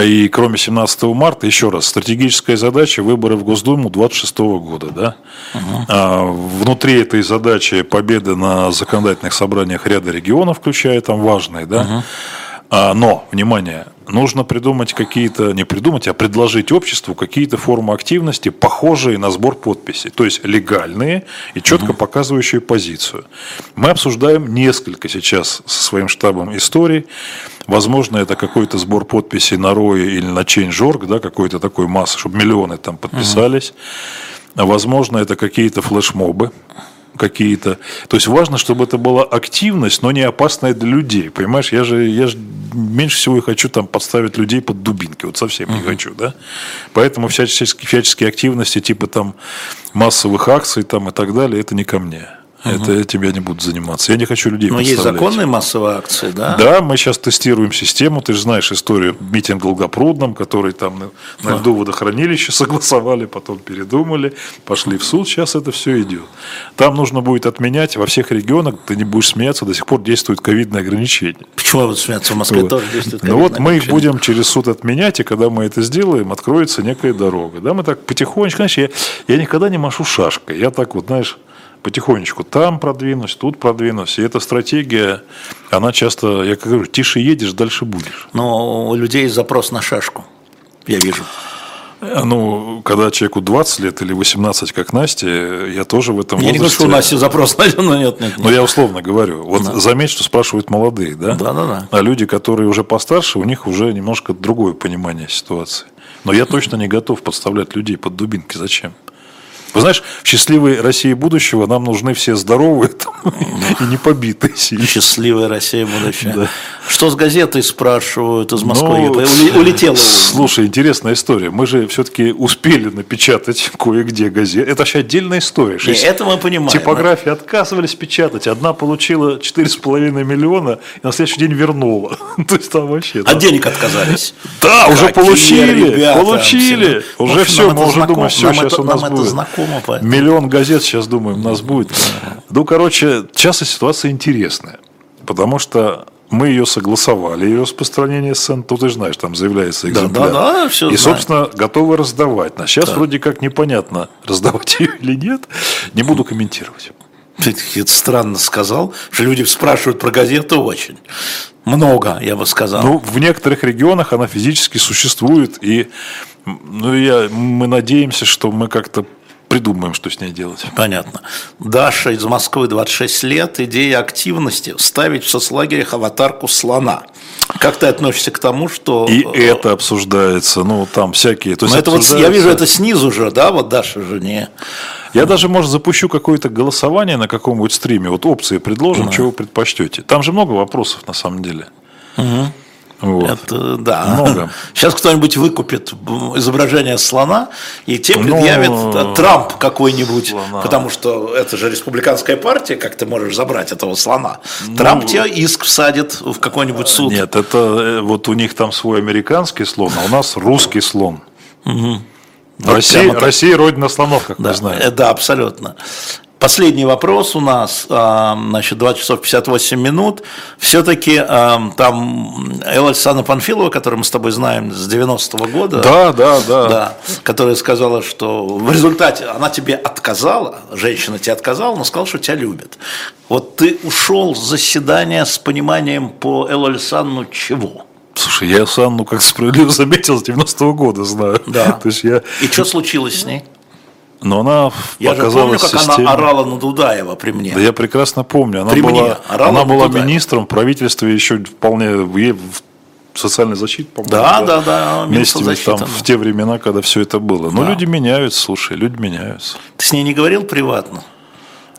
Speaker 3: И кроме 17 марта, еще раз, стратегическая задача выборы в Госдуму 26 года. Да? Угу. А, внутри этой задачи победы на законодательных собраниях ряда регионов, включая там важные, да? Угу. А, но, внимание, нужно придумать какие-то, не придумать, а предложить обществу какие-то формы активности, похожие на сбор подписей, то есть легальные и четко показывающие позицию. Мы обсуждаем несколько сейчас со своим штабом историй. Возможно, это какой-то сбор подписей на Рое или на Change.org, да, какой-то такой массы, чтобы миллионы там подписались. Возможно, это какие-то флешмобы, какие-то. То есть важно, чтобы это была активность, но не опасная для людей. Понимаешь, я же, я же меньше всего хочу там подставить людей под дубинки. Вот совсем uh-huh. не хочу, да. Поэтому всяческие, всяческие активности, типа там массовых акций там и так далее, это не ко мне. Угу. Это этим я не буду заниматься. Я не хочу людей
Speaker 2: Но есть законные массовые акции, да?
Speaker 3: Да, мы сейчас тестируем систему. Ты же знаешь историю митинга в Долгопрудном, который там на, льду водохранилище <laughs> согласовали, потом передумали, пошли в суд. Сейчас это все идет. Там нужно будет отменять во всех регионах, ты не будешь смеяться, до сих пор действуют ковидные ограничения.
Speaker 2: Почему вы смеяться? В Москве вот. тоже действуют
Speaker 3: Ну вот мы их будем через суд отменять, и когда мы это сделаем, откроется некая дорога. Да, мы так потихонечку, знаешь, я, я никогда не машу шашкой. Я так вот, знаешь, потихонечку там продвинусь, тут продвинусь. И эта стратегия, она часто, я как говорю, тише едешь, дальше будешь.
Speaker 2: Но у людей запрос на шашку, я вижу.
Speaker 3: Ну, когда человеку 20 лет или 18, как Настя, я тоже в этом
Speaker 2: я возрасте... Я не говорю, что у Насти запрос но нет, нет, нет.
Speaker 3: Но я условно говорю. Вот да. заметь, что спрашивают молодые, да?
Speaker 2: Да, да, да.
Speaker 3: А люди, которые уже постарше, у них уже немножко другое понимание ситуации. Но я точно не готов подставлять людей под дубинки. Зачем? Вы знаешь, в счастливой России будущего нам нужны все здоровые и не побитые.
Speaker 2: Счастливая Россия будущего. Что с газетой спрашивают из Москвы? Ну, улетела.
Speaker 3: Слушай, интересная история. Мы же все-таки успели напечатать кое-где газеты. Это вообще отдельная история.
Speaker 2: Это мы понимаем.
Speaker 3: Типографии отказывались печатать. Одна получила 4,5 миллиона и на следующий день вернула. <laughs> То есть там вообще...
Speaker 2: От денег отказались.
Speaker 3: Да, уже получили. Получили. Уже все, мы уже думаем, все, сейчас у нас будет. Знакомо, поэтому. Миллион газет сейчас, думаем, у нас будет. Ну, короче, сейчас ситуация интересная. Потому что мы ее согласовали, ее распространение сцен, то ты же знаешь, там заявляется экземпляр.
Speaker 2: Да, да, да, все
Speaker 3: И, знаю. собственно, готовы раздавать. А сейчас да. вроде как непонятно, раздавать <laughs> ее или нет. Не буду комментировать.
Speaker 2: Ты странно сказал, что люди спрашивают про газету очень. Много, я бы сказал.
Speaker 3: Ну, в некоторых регионах она физически существует, и ну, я, мы надеемся, что мы как-то придумаем, что с ней делать.
Speaker 2: Понятно. Даша из Москвы, 26 лет. Идея активности – ставить в соцлагерях аватарку слона. Как ты относишься к тому, что…
Speaker 3: И это обсуждается, ну, там всякие…
Speaker 2: То есть это вот, я вижу это снизу же, да, вот Даша же не…
Speaker 3: Я даже, может, запущу какое-то голосование на каком-нибудь стриме, вот опции предложим, да. чего вы предпочтете. Там же много вопросов на самом деле.
Speaker 2: Угу. Вот. Это, да. Много. Сейчас кто-нибудь выкупит изображение слона и тем ну, предъявит ну, Трамп какой-нибудь, потому что это же республиканская партия, как ты можешь забрать этого слона. Ну, Трамп тебе иск всадит в какой-нибудь суд.
Speaker 3: Нет, это э, вот у них там свой американский слон, а у нас русский слон. Угу. Россия, Россия родина слонов, как
Speaker 2: да,
Speaker 3: мы знаем.
Speaker 2: Э, да, абсолютно. Последний вопрос у нас, а, значит, 2 часов 58 минут. Все-таки а, там Элла Александра Панфилова, которую мы с тобой знаем с 90-го года.
Speaker 3: Да, да, да,
Speaker 2: да. Которая сказала, что в результате она тебе отказала, женщина тебе отказала, но сказала, что тебя любит. Вот ты ушел с заседания с пониманием по Эллу Александру чего?
Speaker 3: Слушай, я Санну, как справедливо заметил, с 90-го года знаю.
Speaker 2: Да. <laughs> То есть я... И что случилось с ней?
Speaker 3: Но она
Speaker 2: я же помню, как системе... она орала на Дудаева при мне.
Speaker 3: Да я прекрасно помню. Она при была, мне она была министром в правительстве еще вполне в, социальной защите, по-моему.
Speaker 2: Да, да, да.
Speaker 3: Вместе там, в те времена, когда все это было. Но да. люди меняются, слушай, люди меняются.
Speaker 2: Ты с ней не говорил приватно?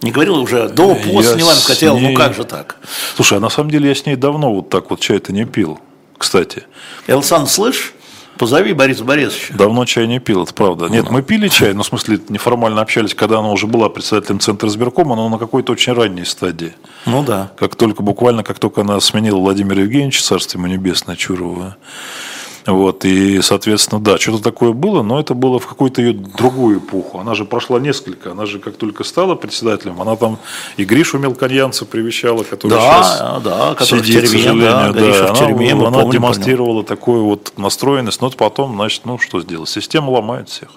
Speaker 2: Не говорил уже до, после,
Speaker 3: Я
Speaker 2: не важно,
Speaker 3: с
Speaker 2: хотел, ну
Speaker 3: ней-
Speaker 2: как же так?
Speaker 3: Слушай, а на самом деле я с ней давно вот так вот чай-то не пил, кстати.
Speaker 2: Элсан, слышь, позови Бориса Борисовича.
Speaker 3: Давно чай не пил, это правда. Нет, мы пили чай, ну, в смысле, неформально общались, когда она уже была председателем Центра избиркома, но на какой-то очень ранней стадии.
Speaker 2: Ну да.
Speaker 3: Как только, буквально, как только она сменила Владимира Евгеньевича, царство ему небесное, Чурова. Вот, и, соответственно, да, что-то такое было, но это было в какую-то ее другую эпоху. Она же прошла несколько, она же как только стала председателем, она там и Гришу Мелконьянца привещала, который сейчас
Speaker 2: Да, да, который в
Speaker 3: сидит, к
Speaker 2: тюрьме,
Speaker 3: сожалению,
Speaker 2: да,
Speaker 3: да,
Speaker 2: в
Speaker 3: она,
Speaker 2: тюрьме,
Speaker 3: она
Speaker 2: помним,
Speaker 3: демонстрировала такую вот настроенность, но потом, значит, ну что сделать, система ломает всех.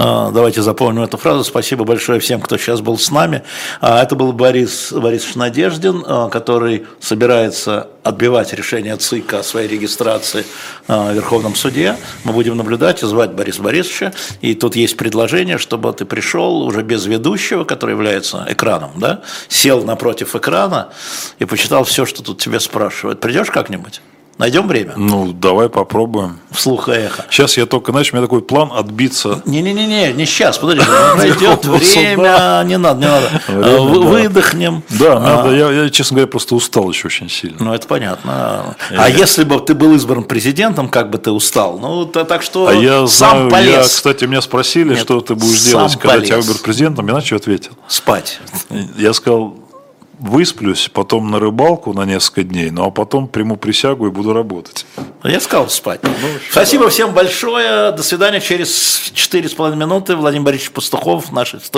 Speaker 2: А, Давайте запомним эту фразу. Спасибо большое всем, кто сейчас был с нами. А, Это был Борис Борисович Надеждин, а, который собирается отбивать решение ЦИК о своей регистрации в Верховном суде. Мы будем наблюдать и звать Бориса Борисовича. И тут есть предложение, чтобы ты пришел уже без ведущего, который является экраном, да? сел напротив экрана и почитал все, что тут тебе спрашивают. Придешь как-нибудь? Найдем время?
Speaker 3: Ну, давай попробуем.
Speaker 2: Вслух и эхо.
Speaker 3: Сейчас я только, знаешь, у меня такой план отбиться.
Speaker 2: Не-не-не, не сейчас, подожди, <laughs> пройдет время, не надо, не надо. А,
Speaker 3: да.
Speaker 2: Выдохнем.
Speaker 3: Да,
Speaker 2: А,
Speaker 3: надо, я, я, честно говоря, просто устал еще очень сильно.
Speaker 2: Ну, это понятно. А если бы ты был избран президентом, как бы ты устал? Ну, так что
Speaker 3: А я
Speaker 2: сам полез
Speaker 3: кстати, меня спросили, что ты будешь делать, когда тебя выберут президентом, что ответил?
Speaker 2: спать.
Speaker 3: Я сказал, высплюсь, потом на рыбалку на несколько дней, ну а потом приму присягу и буду работать.
Speaker 2: Я сказал спать. Спасибо всем большое. До свидания. Через 4,5 минуты Владимир Борисович Пастухов студии.